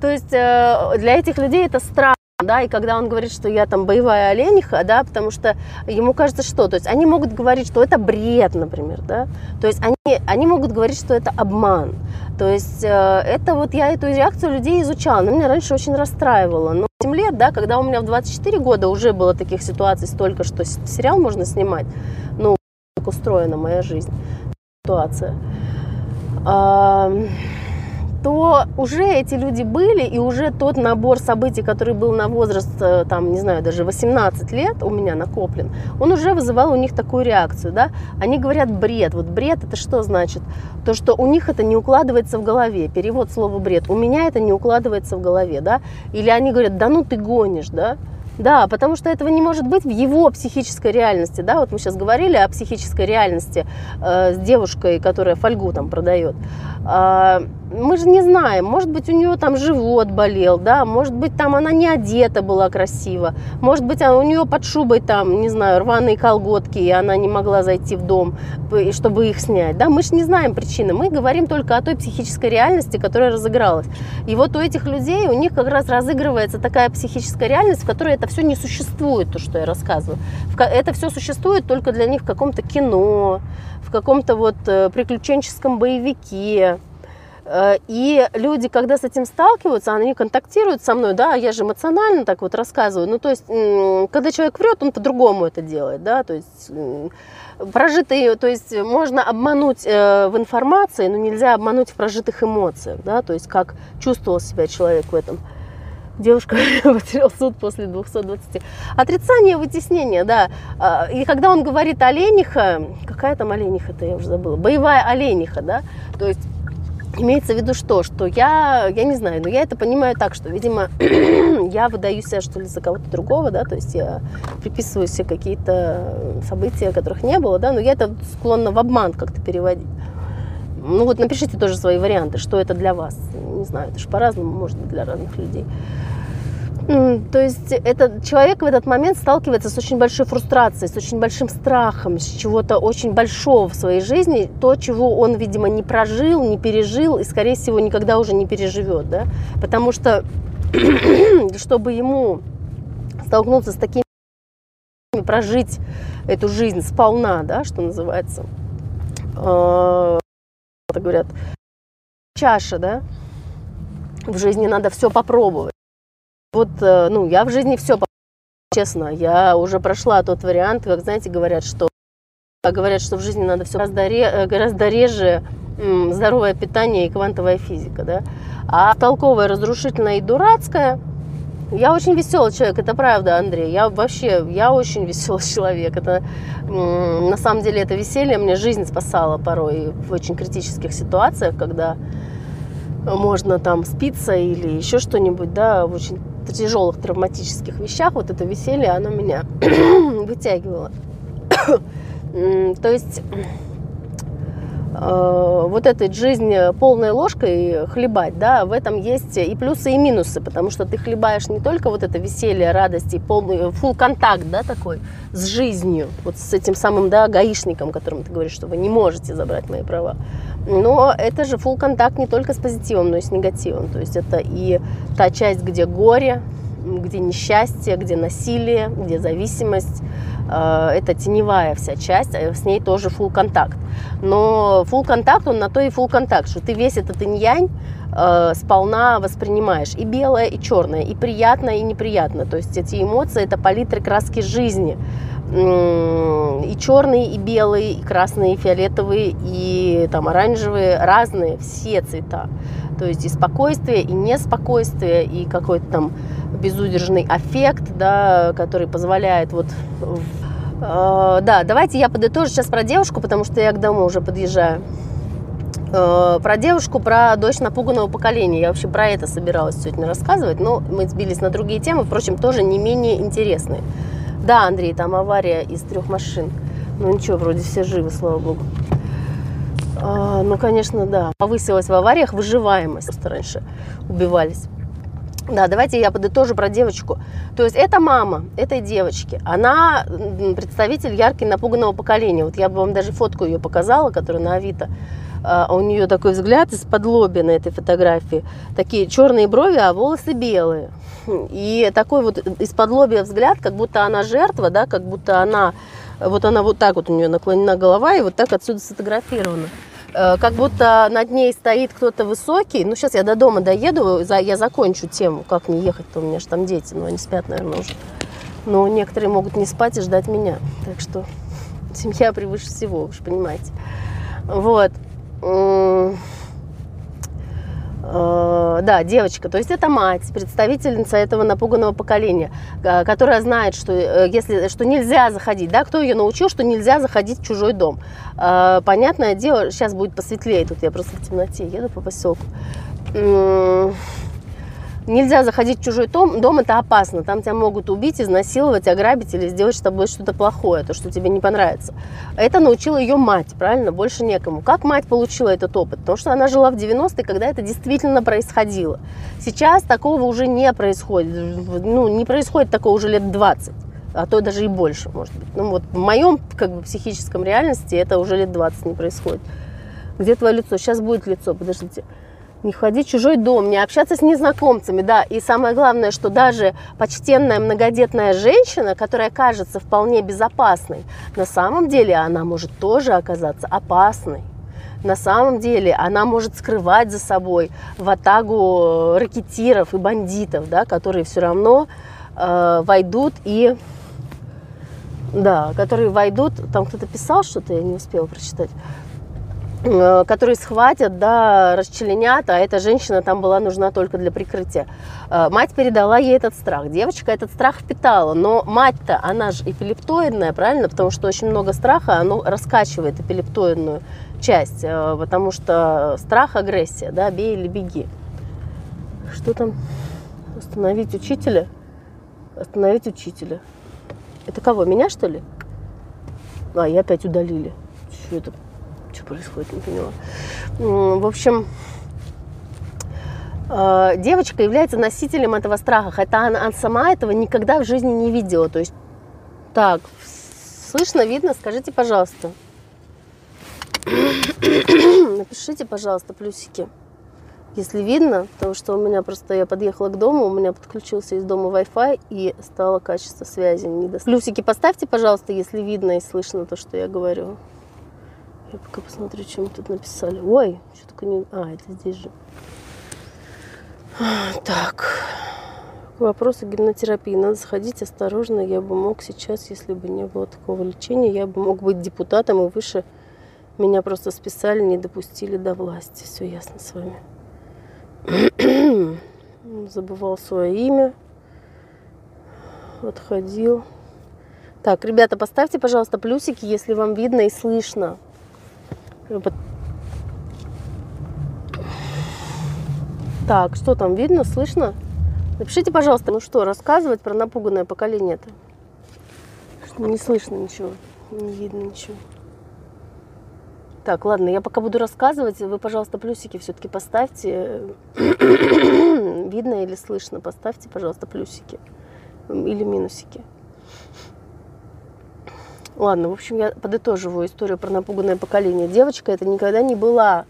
То есть э, для этих людей это страх да, и когда он говорит, что я там боевая олениха, да, потому что ему кажется, что, то есть они могут говорить, что это бред, например, да, то есть они, они могут говорить, что это обман, то есть э, это вот я эту реакцию людей изучала, она меня раньше очень расстраивала, но 7 лет, да, когда у меня в 24 года уже было таких ситуаций столько, что сериал можно снимать, ну, как устроена моя жизнь, ситуация то уже эти люди были, и уже тот набор событий, который был на возраст, э, там, не знаю, даже 18 лет у меня накоплен, он уже вызывал у них такую реакцию, да. Они говорят бред. Вот бред это что значит? То, что у них это не укладывается в голове. Перевод слова бред. У меня это не укладывается в голове, да. Или они говорят, да ну ты гонишь, да. Да, потому что этого не может быть в его психической реальности. Да, вот мы сейчас говорили о психической реальности э, с девушкой, которая фольгу там продает. Э, мы же не знаем, может быть, у нее там живот болел, да, может быть, там она не одета была красиво, может быть, у нее под шубой там, не знаю, рваные колготки, и она не могла зайти в дом, чтобы их снять, да, мы же не знаем причины, мы говорим только о той психической реальности, которая разыгралась. И вот у этих людей, у них как раз разыгрывается такая психическая реальность, в которой это все не существует, то, что я рассказываю. Это все существует только для них в каком-то кино, в каком-то вот э, приключенческом боевике, и люди, когда с этим сталкиваются, они контактируют со мной, да, я же эмоционально так вот рассказываю. Ну, то есть, когда человек врет, он по-другому это делает, да, то есть прожитые, то есть можно обмануть э, в информации, но нельзя обмануть в прожитых эмоциях, да, то есть как чувствовал себя человек в этом. Девушка потерял суд после 220. Отрицание вытеснения, да. А, и когда он говорит олениха, какая там олениха-то, я уже забыла, боевая олениха, да, то есть Имеется в виду что? Что я, я не знаю, но я это понимаю так, что, видимо, я выдаю себя, что ли, за кого-то другого, да, то есть я приписываю себе какие-то события, которых не было, да, но я это склонна в обман как-то переводить. Ну вот напишите тоже свои варианты, что это для вас. Не знаю, это же по-разному может быть для разных людей. То есть этот человек в этот момент сталкивается с очень большой фрустрацией, с очень большим страхом, с чего-то очень большого в своей жизни, то, чего он, видимо, не прожил, не пережил и, скорее всего, никогда уже не переживет, да, потому что чтобы ему столкнуться с такими прожить эту жизнь сполна, да, что называется, э, говорят, чаша, да, в жизни надо все попробовать. Вот, э, ну, я в жизни все, честно, я уже прошла тот вариант, как, знаете, говорят, что говорят, что в жизни надо все гораздо, э, гораздо реже здоровое питание и квантовая физика, да. А толковое, разрушительное и дурацкое, я очень веселый человек, это правда, Андрей. Я вообще, я очень веселый человек. Это на самом деле это веселье мне жизнь спасала порой в очень критических ситуациях, когда можно там спиться или еще что-нибудь, да, в очень тяжелых травматических вещах, вот это веселье, оно меня вытягивало. То есть вот этой жизнь полной ложкой хлебать, да, в этом есть и плюсы, и минусы, потому что ты хлебаешь не только вот это веселье, радость и полный full контакт, да, такой с жизнью, вот с этим самым, да, гаишником, которым ты говоришь, что вы не можете забрать мои права, но это же full контакт не только с позитивом, но и с негативом. То есть это и та часть, где горе, где несчастье, где насилие, где зависимость. Э, это теневая вся часть, а с ней тоже full контакт. Но full контакт, он на то и full контакт, что ты весь этот инь-янь э, сполна воспринимаешь. И белое, и черное, и приятное, и неприятно. То есть эти эмоции – это палитры краски жизни и черные, и белые, и красные, и фиолетовые, и там оранжевые, разные, все цвета. То есть и спокойствие, и неспокойствие, и какой-то там безудержный аффект, да, который позволяет вот... Э, да, давайте я подытожу сейчас про девушку, потому что я к дому уже подъезжаю. Э, про девушку, про дочь напуганного поколения. Я вообще про это собиралась сегодня рассказывать, но мы сбились на другие темы, впрочем, тоже не менее интересные. Да, Андрей, там авария из трех машин. Ну ничего, вроде все живы, слава богу. А, ну, конечно, да. Повысилась в авариях выживаемость. Просто раньше убивались. Да, давайте я подытожу про девочку. То есть это мама этой девочки. Она представитель яркий напуганного поколения. Вот я бы вам даже фотку ее показала, которая на Авито. А у нее такой взгляд из-под лоби на этой фотографии. Такие черные брови, а волосы белые. И такой вот из-под лобия взгляд, как будто она жертва, да, как будто она, вот она вот так вот у нее наклонена голова, и вот так отсюда сфотографирована. Э, как будто над ней стоит кто-то высокий. Ну, сейчас я до дома доеду, я закончу тему, как не ехать-то, у меня же там дети, но они спят, наверное, уже. Но некоторые могут не спать и ждать меня. Так что семья превыше всего, же понимаете. Вот. Э, да, девочка, то есть это мать, представительница этого напуганного поколения, э, которая знает, что, э, если, что нельзя заходить, да, кто ее научил, что нельзя заходить в чужой дом. Понятное дело, сейчас будет посветлее, тут я просто в темноте еду по поселку Нельзя заходить в чужой дом, дом это опасно. Там тебя могут убить, изнасиловать, ограбить или сделать с тобой что-то плохое, то, что тебе не понравится. Это научила ее мать, правильно? Больше некому. Как мать получила этот опыт? Потому что она жила в 90-е, когда это действительно происходило. Сейчас такого уже не происходит. Ну, не происходит такого уже лет 20 а то даже и больше, может быть. Ну вот в моем как бы, психическом реальности это уже лет 20 не происходит. Где твое лицо? Сейчас будет лицо, подождите не ходить в чужой дом, не общаться с незнакомцами, да, и самое главное, что даже почтенная многодетная женщина, которая кажется вполне безопасной, на самом деле она может тоже оказаться опасной. На самом деле она может скрывать за собой ватагу ракетиров и бандитов, да, которые все равно э, войдут и да, которые войдут, там кто-то писал что-то, я не успела прочитать, Э, которые схватят, да, расчленят, а эта женщина там была нужна только для прикрытия. Э, мать передала ей этот страх. Девочка этот страх впитала, но мать-то, она же эпилептоидная, правильно? Потому что очень много страха, оно раскачивает эпилептоидную часть, э, потому что страх, агрессия, да, бей или беги. Что там? Остановить учителя? Остановить учителя. Это кого, меня что ли? А, и опять удалили. Что это? Что происходит, не поняла. В общем, э, девочка является носителем этого страха, хотя она, она сама этого никогда в жизни не видела. То есть, так, слышно, видно, скажите, пожалуйста. Напишите, пожалуйста, плюсики. Если видно, потому что у меня просто я подъехала к дому, у меня подключился из дома Wi-Fi и стало качество связи недостаточно. Плюсики поставьте, пожалуйста, если видно и слышно то, что я говорю. Я пока посмотрю, что мы тут написали. Ой, что такое не... А, это здесь же. Так. Вопросы гипнотерапии. Надо сходить осторожно. Я бы мог сейчас, если бы не было такого лечения, я бы мог быть депутатом и выше меня просто списали, не допустили до власти. Все ясно с вами. Забывал свое имя. Отходил. Так, ребята, поставьте, пожалуйста, плюсики, если вам видно и слышно. Так, что там видно, слышно? Напишите, пожалуйста, ну что, рассказывать про напуганное поколение-то? Не слышно ничего, не видно ничего. Так, ладно, я пока буду рассказывать, вы, пожалуйста, плюсики все-таки поставьте. Видно или слышно? Поставьте, пожалуйста, плюсики или минусики. Ладно, в общем, я подытоживаю историю про напуганное поколение. Девочка это никогда не была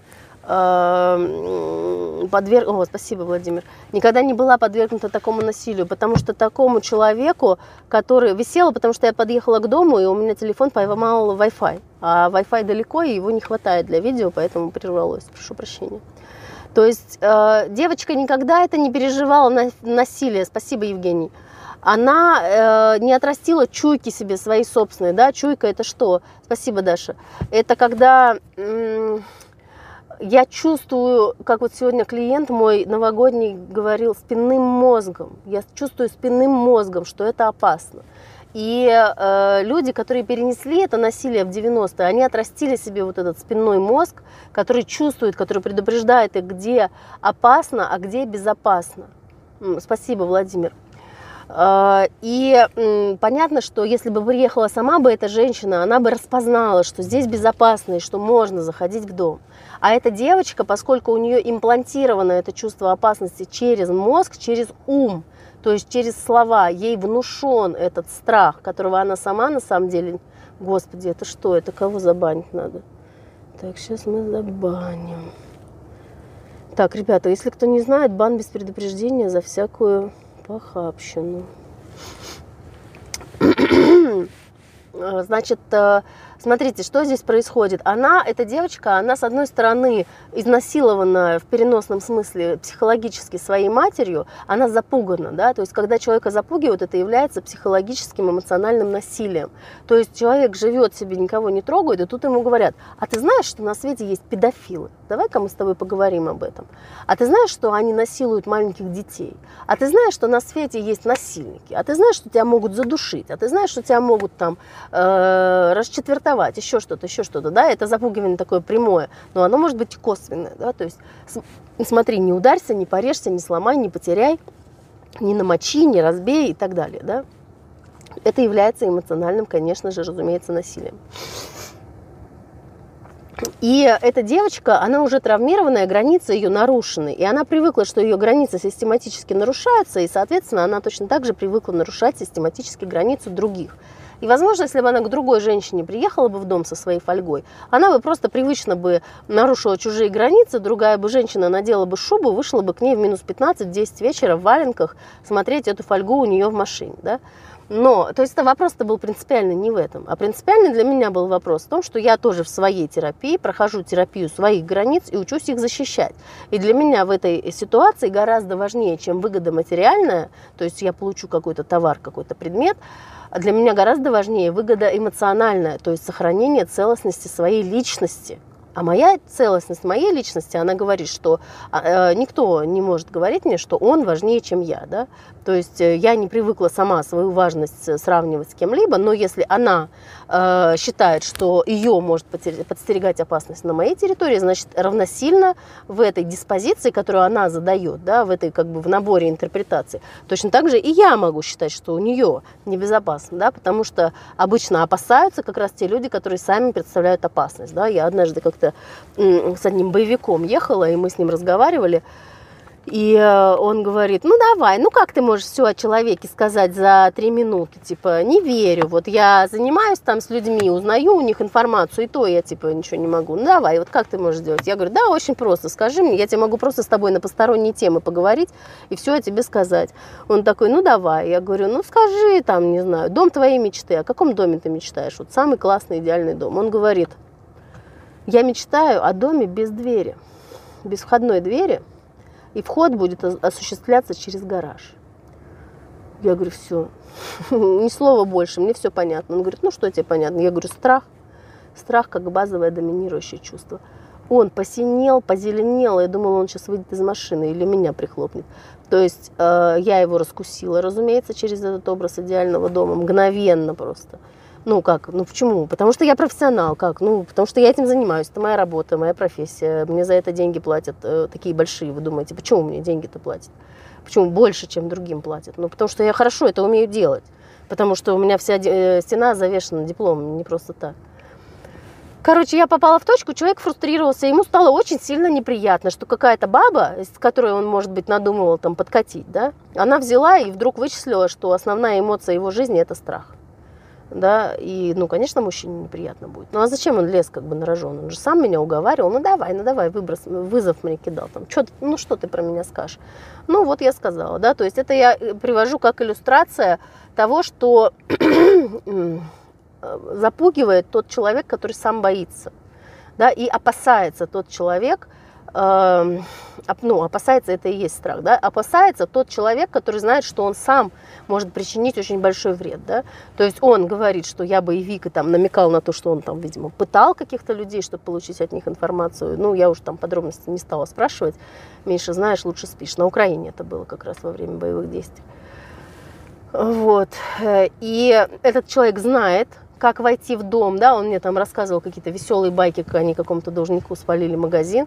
Эм, подверг... О, спасибо, Владимир. Никогда не была подвергнута такому насилию, потому что такому человеку, который висела, потому что я подъехала к дому, и у меня телефон поймал Wi-Fi. А Wi-Fi далеко, и его не хватает для видео, поэтому прервалось. Прошу прощения. То есть э, девочка никогда это не переживала на, насилие. Спасибо, Евгений. Она э, не отрастила чуйки себе свои собственные. Да? Чуйка это что? Спасибо, Даша. Это когда... М- я чувствую, как вот сегодня клиент мой новогодний говорил, спинным мозгом. Я чувствую спинным мозгом, что это опасно. И э, люди, которые перенесли это насилие в 90-е, они отрастили себе вот этот спинной мозг, который чувствует, который предупреждает их, где опасно, а где безопасно. Спасибо, Владимир. Э, и понятно, что если бы приехала сама бы эта женщина, она бы распознала, что здесь безопасно и что можно заходить в дом. А эта девочка, поскольку у нее имплантировано это чувство опасности через мозг, через ум, то есть через слова, ей внушен этот страх, которого она сама на самом деле, господи, это что, это кого забанить надо? Так, сейчас мы забаним. Так, ребята, если кто не знает, бан без предупреждения за всякую похабщину. Значит, э, Смотрите, что здесь происходит. Она, эта девочка, она, с одной стороны, изнасилована в переносном смысле психологически своей матерью, она запугана, да, то есть когда человека запугивают, это является психологическим эмоциональным насилием. То есть человек живет себе, никого не трогает, и тут ему говорят, а ты знаешь, что на свете есть педофилы? Давай-ка мы с тобой поговорим об этом. А ты знаешь, что они насилуют маленьких детей? А ты знаешь, что на свете есть насильники? А ты знаешь, что тебя могут задушить? А ты знаешь, что тебя могут там э, расчетвертовать? Арестовать, еще что-то, еще что-то, да, это запугивание такое прямое, но оно может быть косвенное, да, то есть смотри, не ударься, не порежься, не сломай, не потеряй, не намочи, не разбей и так далее, да. Это является эмоциональным, конечно же, разумеется, насилием. И эта девочка, она уже травмированная, границы ее нарушены. И она привыкла, что ее границы систематически нарушаются, и, соответственно, она точно так же привыкла нарушать систематически границу других. И, возможно, если бы она к другой женщине приехала бы в дом со своей фольгой, она бы просто привычно бы нарушила чужие границы, другая бы женщина надела бы шубу, вышла бы к ней в минус 15-10 вечера в валенках смотреть эту фольгу у нее в машине. Да? Но, то есть это вопрос-то был принципиально не в этом. А принципиальный для меня был вопрос в том, что я тоже в своей терапии прохожу терапию своих границ и учусь их защищать. И для меня в этой ситуации гораздо важнее, чем выгода материальная, то есть я получу какой-то товар, какой-то предмет, для меня гораздо важнее выгода эмоциональная, то есть сохранение целостности своей личности. А моя целостность моей личности, она говорит, что э, никто не может говорить мне, что он важнее, чем я. Да? То есть э, я не привыкла сама свою важность э, сравнивать с кем-либо, но если она э, считает, что ее может подстерегать опасность на моей территории, значит, равносильно в этой диспозиции, которую она задает, да, в этой как бы в наборе интерпретаций, точно так же и я могу считать, что у нее небезопасно, да, потому что обычно опасаются как раз те люди, которые сами представляют опасность. Да. Я однажды как-то с одним боевиком ехала, и мы с ним разговаривали. И э, он говорит, ну давай, ну как ты можешь все о человеке сказать за три минутки? Типа, не верю, вот я занимаюсь там с людьми, узнаю у них информацию, и то я типа ничего не могу. Ну давай, вот как ты можешь сделать? Я говорю, да, очень просто, скажи мне, я тебе могу просто с тобой на посторонние темы поговорить и все о тебе сказать. Он такой, ну давай. Я говорю, ну скажи там, не знаю, дом твоей мечты, о каком доме ты мечтаешь? Вот самый классный, идеальный дом. Он говорит, я мечтаю о доме без двери, без входной двери, и вход будет осуществляться через гараж. Я говорю, все, ни слова больше, мне все понятно. Он говорит, ну что тебе понятно? Я говорю, страх. Страх как базовое доминирующее чувство. Он посинел, позеленел, я думала, он сейчас выйдет из машины или меня прихлопнет. То есть э, я его раскусила, разумеется, через этот образ идеального дома, мгновенно просто. Ну как, ну почему? Потому что я профессионал, как? Ну, потому что я этим занимаюсь, это моя работа, моя профессия, мне за это деньги платят э, такие большие, вы думаете, почему мне деньги-то платят? Почему больше, чем другим платят? Ну, потому что я хорошо это умею делать, потому что у меня вся э, стена завешена дипломом, не просто так. Короче, я попала в точку, человек фрустрировался, ему стало очень сильно неприятно, что какая-то баба, с которой он, может быть, надумывал там подкатить, да, она взяла и вдруг вычислила, что основная эмоция его жизни – это страх да, и, ну, конечно, мужчине неприятно будет. Ну, а зачем он лез как бы на рожон? Он же сам меня уговаривал, ну, давай, ну, давай, выброс, вызов мне кидал, там, что, ну, что ты про меня скажешь? Ну, вот я сказала, да, то есть это я э, привожу как иллюстрация того, что запугивает тот человек, который сам боится, да, и опасается тот человек, э, ну, опасается, это и есть страх, да, опасается тот человек, который знает, что он сам может причинить очень большой вред, да, то есть он говорит, что я боевик и там намекал на то, что он там, видимо, пытал каких-то людей, чтобы получить от них информацию, ну, я уже там подробности не стала спрашивать, меньше знаешь, лучше спишь, на Украине это было как раз во время боевых действий. Вот. И этот человек знает, как войти в дом, да, он мне там рассказывал какие-то веселые байки, как они какому-то должнику спалили магазин.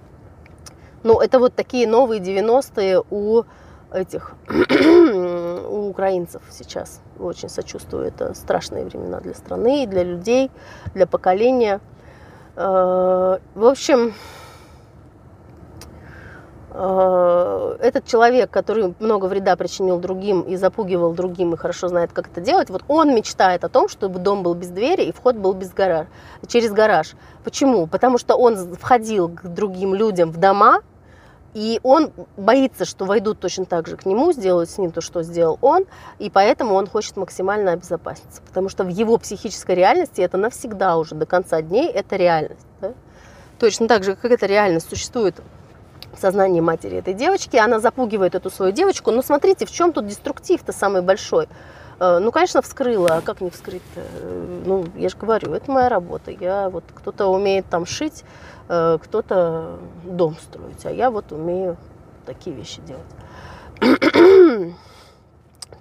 Ну, это вот такие новые 90-е у этих, у украинцев сейчас. Очень сочувствую. Это страшные времена для страны, для людей, для поколения. Э, в общем, Э, этот человек, который много вреда причинил другим и запугивал другим и хорошо знает, как это делать, вот он мечтает о том, чтобы дом был без двери и вход был без гараж, через гараж. Почему? Потому что он входил к другим людям в дома, и он боится, что войдут точно так же к нему, сделают с ним то, что сделал он, и поэтому он хочет максимально обезопаситься. Потому что в его психической реальности это навсегда уже до конца дней это реальность. Да? Точно так же, как эта реальность существует в сознании матери этой девочки. Она запугивает эту свою девочку. Но смотрите, в чем тут деструктив-то самый большой? Э, ну, конечно, вскрыла, а как не вскрыть -то? Э, ну, я же говорю, это моя работа. Я вот, кто-то умеет там шить, кто-то дом строить, а я вот умею такие вещи делать.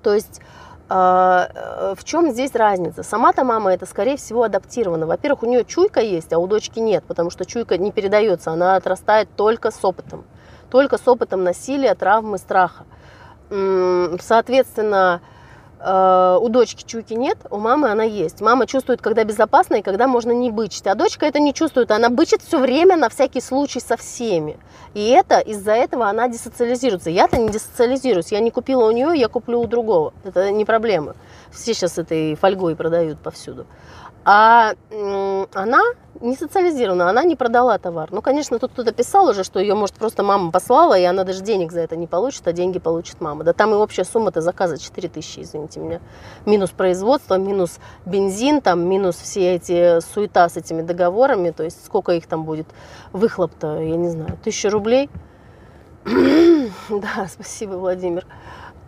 То есть а, в чем здесь разница? Сама-то мама это, скорее всего, адаптирована. Во-первых, у нее чуйка есть, а у дочки нет, потому что чуйка не передается, она отрастает только с опытом. Только с опытом насилия, травмы, страха. Соответственно, Э, у дочки чуйки нет, у мамы она есть. Мама чувствует, когда безопасно и когда можно не бычить. А дочка это не чувствует, она бычит все время на всякий случай со всеми. И это из-за этого она десоциализируется. Я-то не десоциализируюсь. Я не купила у нее, я куплю у другого. Это не проблема. Все сейчас этой фольгой продают повсюду. А она не социализирована, она не продала товар. Ну, конечно, тут кто-то писал уже, что ее, может, просто мама послала, и она даже денег за это не получит, а деньги получит мама. Да там и общая сумма-то заказа 4 тысячи, извините меня. Минус производство, минус бензин, там, минус все эти суета с этими договорами, то есть сколько их там будет выхлоп-то, я не знаю, тысяча рублей. да, спасибо, Владимир.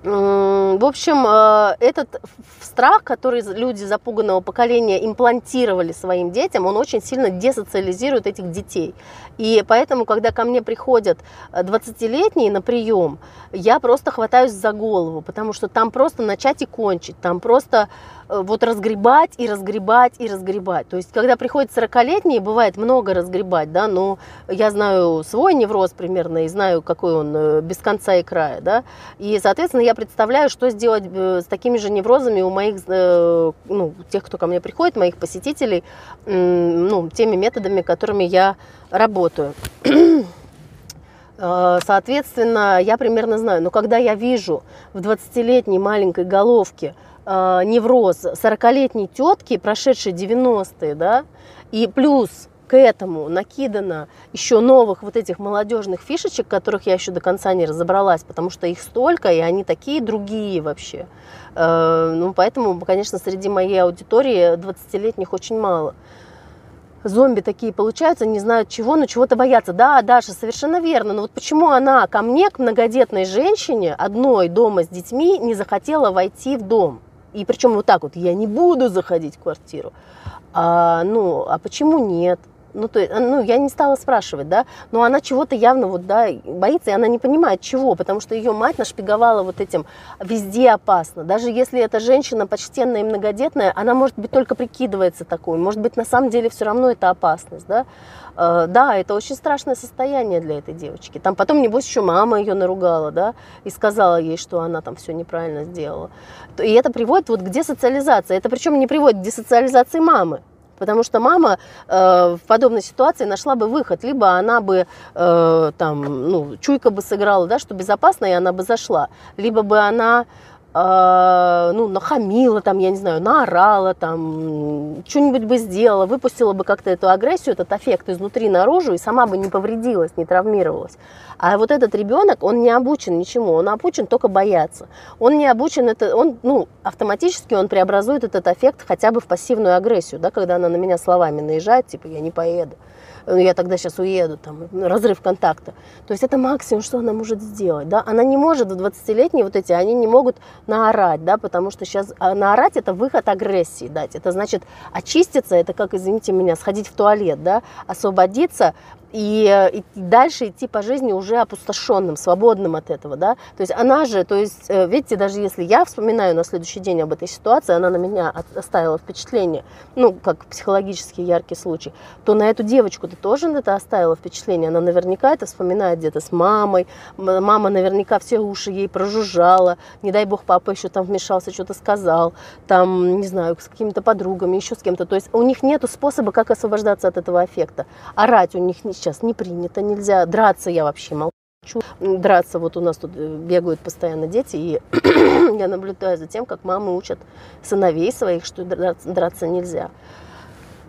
В общем, э, этот страх, который люди запуганного поколения имплантировали своим детям, он очень сильно десоциализирует этих детей. И поэтому, когда ко мне приходят 20-летние на прием, я просто хватаюсь за голову, потому что там просто начать и кончить, там просто Э, вот разгребать и разгребать и разгребать. То есть, когда приходят 40-летние, бывает много разгребать, да, но я знаю свой невроз примерно и знаю, какой он э, без конца и края, да, и, соответственно, я представляю, что сделать э, с такими же неврозами у моих, ну, тех, кто ко мне приходит, моих посетителей, ну, теми методами, которыми я работаю. Э, соответственно, я примерно знаю. Но когда я вижу в 20-летней маленькой головке э, невроз 40-летней тетки, прошедшей 90-е, да, и плюс к этому накидано еще новых вот этих молодежных фишечек, которых я еще до конца не разобралась, потому что их столько, и они такие другие вообще. Э, ну, поэтому, конечно, среди моей аудитории 20-летних очень мало зомби такие получаются, не знают чего, но чего-то боятся. Да, Даша, совершенно верно. Но вот почему она ко мне, к многодетной женщине, одной дома с детьми, не захотела войти в дом? И причем вот так вот, я не буду заходить в квартиру. А, ну, а почему нет? Ну, то есть, ну, я не стала спрашивать, да, но она чего-то явно вот, да, боится, и она не понимает, чего, потому что ее мать нашпиговала вот этим везде опасно. Даже если эта женщина почтенная и многодетная, она, может быть, только прикидывается такой, может быть, на самом деле все равно это опасность, да. Э, да, это очень страшное состояние для этой девочки. Там потом, небось, еще мама ее наругала, да, и сказала ей, что она там все неправильно сделала. И это приводит вот к десоциализации. Это причем не приводит к десоциализации мамы. Потому что мама э, в подобной ситуации нашла бы выход. Либо она бы э, там, ну, чуйка бы сыграла, да, что безопасно, и она бы зашла. Либо бы она ну, нахамила, там, я не знаю, наорала, там, что-нибудь бы сделала, выпустила бы как-то эту агрессию, этот аффект изнутри наружу, и сама бы не повредилась, не травмировалась. А вот этот ребенок, он не обучен ничему, он обучен только бояться. Он не обучен, это, он, ну, автоматически он преобразует этот аффект хотя бы в пассивную агрессию, да, когда она на меня словами наезжает, типа, я не поеду. Ну, я тогда сейчас уеду, там, разрыв контакта. То есть это максимум, что она может сделать, да. Она не может, 20-летние вот эти, они не могут наорать, да, потому что сейчас а наорать это выход агрессии дать. Это значит очиститься, это как, извините меня, сходить в туалет, да, освободиться, и, и дальше идти по жизни уже опустошенным, свободным от этого, да. То есть она же, то есть, э, видите, даже если я вспоминаю на следующий день об этой ситуации, она на меня оставила впечатление, ну, как психологически яркий случай, то на эту девочку ты тоже это оставила впечатление. Она наверняка это вспоминает где-то с мамой. Мама наверняка все уши ей прожужжала. Не дай бог, папа еще там вмешался, что-то сказал. Там, не знаю, с какими-то подругами, еще с кем-то. То есть у них нет способа, как освобождаться от этого эффекта. Орать у них сейчас не принято, нельзя. Драться я вообще молчу. Драться, вот у нас тут э, бегают постоянно дети, и я наблюдаю за тем, как мамы учат сыновей своих, что драться нельзя.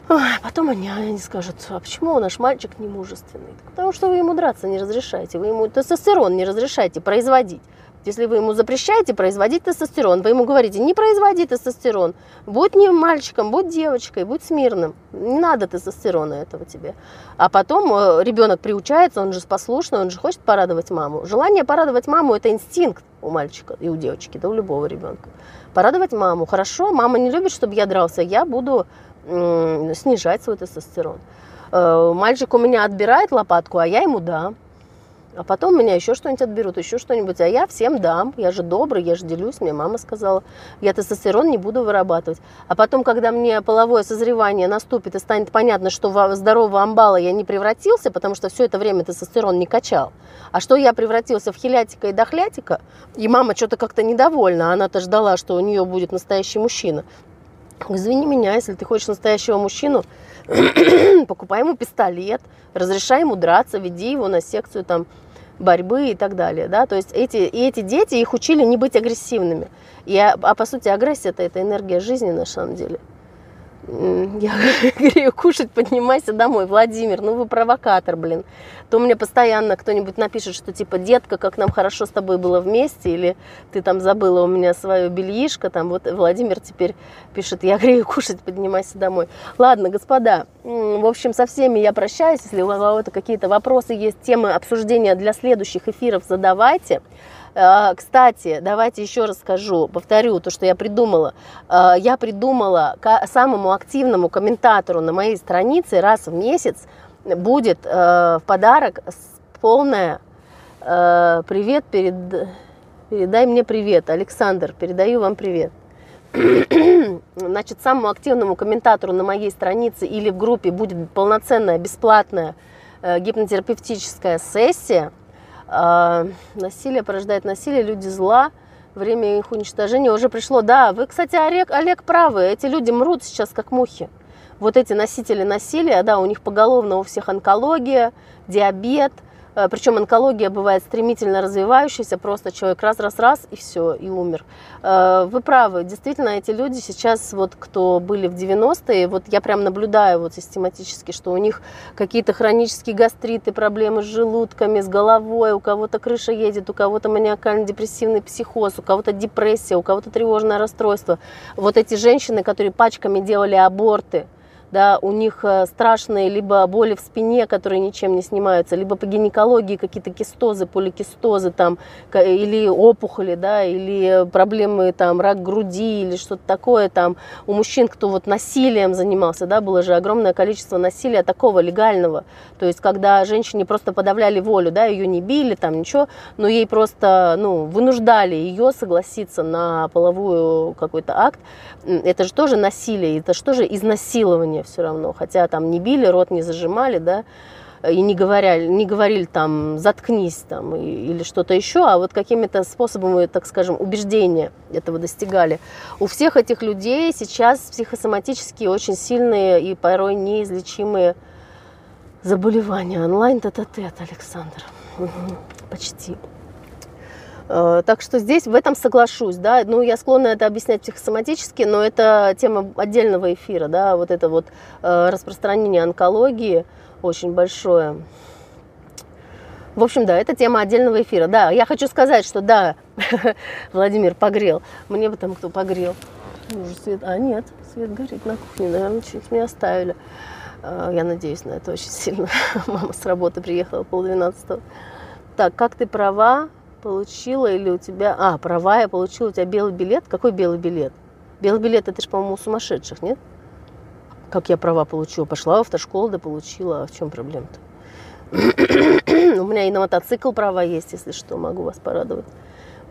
Ой, потом они, они скажут, а почему наш мальчик не мужественный? Потому что вы ему драться не разрешаете, вы ему тестостерон не разрешаете производить. Если вы ему запрещаете производить тестостерон, вы ему говорите, не производи тестостерон, будь не мальчиком, будь девочкой, будь смирным, не надо тестостерона этого тебе. А потом э, ребенок приучается, он же послушный, он же хочет порадовать маму. Желание порадовать маму – это инстинкт у мальчика и у девочки, да у любого ребенка. Порадовать маму. Хорошо, мама не любит, чтобы я дрался, я буду снижать свой тестостерон. Э, мальчик у меня отбирает лопатку, а я ему дам. А потом меня еще что-нибудь отберут, еще что-нибудь. А я всем дам. Я же добрый, я же делюсь. Мне мама сказала, я тестостерон не буду вырабатывать. А потом, когда мне половое созревание наступит и станет понятно, что в здорового амбала я не превратился, потому что все это время тестостерон не качал, а что я превратился в хилятика и дохлятика, и мама что-то как-то недовольна, она-то ждала, что у нее будет настоящий мужчина. Извини меня, если ты хочешь настоящего мужчину, покупай ему пистолет, разрешай ему драться, веди его на секцию там борьбы и так далее, да, то есть эти, и эти дети, их учили не быть агрессивными, и, а, а по сути агрессия это, это энергия жизни на самом деле. Я грею кушать, поднимайся домой. Владимир, ну вы провокатор, блин. То мне постоянно кто-нибудь напишет, что типа, детка, как нам хорошо с тобой было вместе, или ты там забыла у меня свое бельишко, там вот Владимир теперь пишет, я грею кушать, поднимайся домой. Ладно, господа, в общем, со всеми я прощаюсь. Если у вас какие-то вопросы есть, темы обсуждения для следующих эфиров, задавайте. А, кстати, давайте еще раз скажу, повторю то, что я придумала. А, я придумала самому активному комментатору на моей странице раз в месяц будет а, в подарок полная привет перед передай мне привет, Александр, передаю вам привет. Значит, самому активному комментатору на моей странице или в группе будет полноценная бесплатная э, гипнотерапевтическая сессия – а, насилие порождает насилие, люди зла, время их уничтожения уже пришло. Да, вы, кстати, Олег, Олег правы, эти люди мрут сейчас как мухи. Вот эти носители насилия, да, у них поголовно у всех онкология, диабет, Э, Причем онкология бывает стремительно развивающаяся, просто человек раз-раз-раз и все, и умер. Э, вы правы, действительно, эти люди сейчас, вот кто были в 90-е, вот я прям наблюдаю вот систематически, что у них какие-то хронические гастриты, проблемы с желудками, с головой, у кого-то крыша едет, у кого-то маниакально-депрессивный психоз, у кого-то депрессия, у кого-то тревожное расстройство. Вот эти женщины, которые пачками делали аборты, да, у них э, страшные либо боли в спине, которые ничем не снимаются, либо по гинекологии какие-то кистозы, поликистозы там, или опухоли, да, или проблемы там, рак груди или что-то такое там. У мужчин, кто вот насилием занимался, да, было же огромное количество насилия такого легального, то есть когда женщине просто подавляли волю, да, ее не били, там ничего, но ей просто, ну, вынуждали ее согласиться на половую какой-то акт, это же тоже насилие, это же тоже изнасилование все равно, хотя там не били, рот не зажимали, да, и не говорили, не говорили там заткнись там или что-то еще, а вот какими-то способами, так скажем, убеждения этого достигали. У всех этих людей сейчас психосоматические очень сильные и порой неизлечимые заболевания. Онлайн тет-а-тет, Александр. Угу, почти. Э, так что здесь в этом соглашусь, да, ну я склонна это объяснять психосоматически, но это тема отдельного эфира, да, вот это вот э, распространение онкологии очень большое. В общем, да, это тема отдельного эфира. Да, я хочу сказать, что да, Владимир погрел. Мне бы там кто погрел. Уже свет... А, нет, свет горит на кухне, наверное, чуть не оставили. Э, я надеюсь на это очень сильно. Мама с работы приехала полдвенадцатого. Так, как ты права, получила или у тебя... А, права я получила, у тебя белый билет. Какой белый билет? Белый билет, это же, по-моему, у сумасшедших, нет? Как я права получила? Пошла в автошколу, да получила. А в чем проблема-то? у меня и на мотоцикл права есть, если что, могу вас порадовать.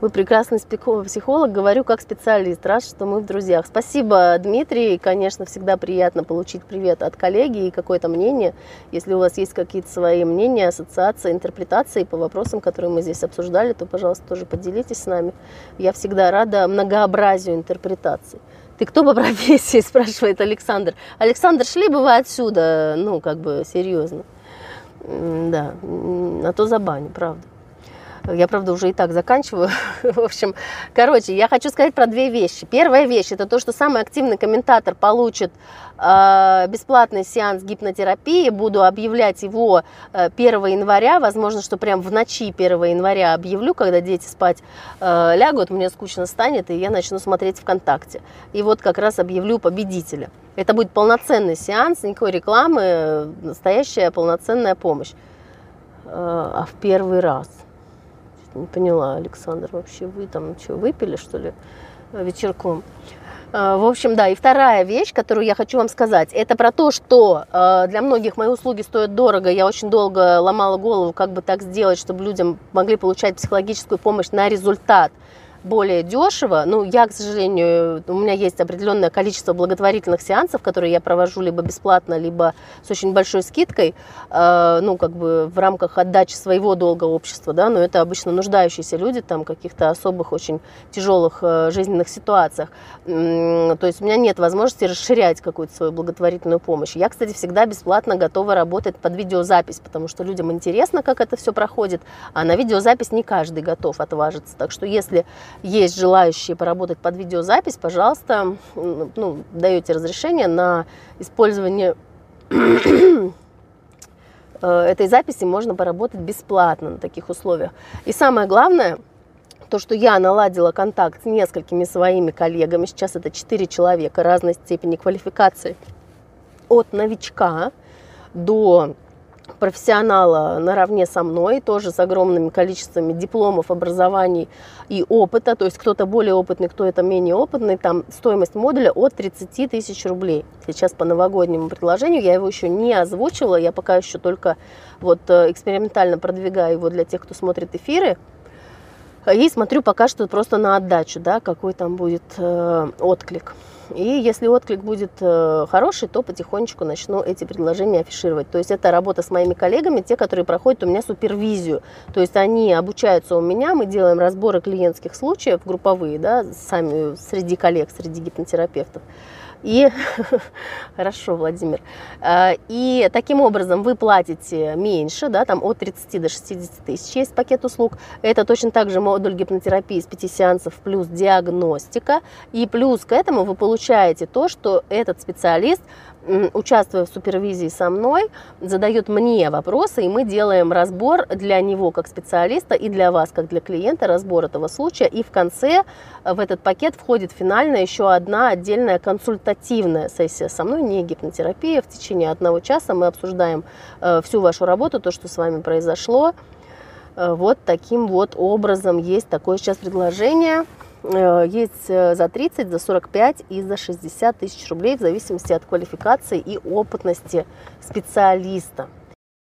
Вы прекрасный психолог, говорю как специалист. Рад, что мы в друзьях. Спасибо, Дмитрий. Конечно, всегда приятно получить привет от коллеги и какое-то мнение. Если у вас есть какие-то свои мнения, ассоциации, интерпретации по вопросам, которые мы здесь обсуждали, то, пожалуйста, тоже поделитесь с нами. Я всегда рада многообразию интерпретаций. Ты кто по профессии, спрашивает Александр. Александр, шли бы вы отсюда, ну, как бы, серьезно. Да, на то забаню, правда. Я, правда, уже и так заканчиваю. В общем, короче, я хочу сказать про две вещи. Первая вещь – это то, что самый активный комментатор получит э, бесплатный сеанс гипнотерапии. Буду объявлять его 1 э, января. Возможно, что прям в ночи 1 января объявлю, когда дети спать э, лягут, мне скучно станет, и я начну смотреть ВКонтакте. И вот как раз объявлю победителя. Это будет полноценный сеанс, никакой рекламы, настоящая полноценная помощь. А в первый раз – не поняла, Александр, вообще вы там что, выпили, что ли, вечерком? А, в общем, да, и вторая вещь, которую я хочу вам сказать, это про то, что а, для многих мои услуги стоят дорого. Я очень долго ломала голову, как бы так сделать, чтобы людям могли получать психологическую помощь на результат более дешево. Ну, я, к сожалению, у меня есть определенное количество благотворительных сеансов, которые я провожу либо бесплатно, либо с очень большой скидкой, э, ну, как бы в рамках отдачи своего долга общества, да, но это обычно нуждающиеся люди, там, каких-то особых, очень тяжелых э, жизненных ситуациях. То есть у меня нет возможности расширять какую-то свою благотворительную помощь. Я, кстати, всегда бесплатно готова работать под видеозапись, потому что людям интересно, как это все проходит, а на видеозапись не каждый готов отважиться. Так что если есть желающие поработать под видеозапись, пожалуйста, ну, даете разрешение на использование э, этой записи, можно поработать бесплатно на таких условиях. И самое главное, то, что я наладила контакт с несколькими своими коллегами, сейчас это 4 человека разной степени квалификации, от новичка до профессионала наравне со мной, тоже с огромными количествами дипломов, образований и опыта, то есть кто-то более опытный, кто-то менее опытный, там стоимость модуля от 30 тысяч рублей. Сейчас по новогоднему предложению, я его еще не озвучила, я пока еще только вот э, экспериментально продвигаю его для тех, кто смотрит эфиры, и смотрю пока что просто на отдачу, да, какой там будет э, отклик. И если отклик будет э, хороший, то потихонечку начну эти предложения афишировать. То есть это работа с моими коллегами, те, которые проходят у меня супервизию. То есть они обучаются у меня, мы делаем разборы клиентских случаев, групповые, да, сами среди коллег, среди гипнотерапевтов. И хорошо, Владимир. А, и таким образом вы платите меньше, да, там от 30 до 60 тысяч есть пакет услуг. Это точно так же модуль гипнотерапии с 5 сеансов плюс диагностика. И плюс к этому вы получаете то, что этот специалист участвуя в супервизии со мной, задает мне вопросы, и мы делаем разбор для него как специалиста и для вас как для клиента, разбор этого случая. И в конце э, в этот пакет входит финально еще одна отдельная консультативная сессия со мной, не гипнотерапия. В течение одного часа мы обсуждаем э, всю вашу работу, то, что с вами произошло. Э, вот таким вот образом есть такое сейчас предложение. Э, есть э, за 30, за 45 и за 60 тысяч рублей в зависимости от квалификации и опытности специалиста.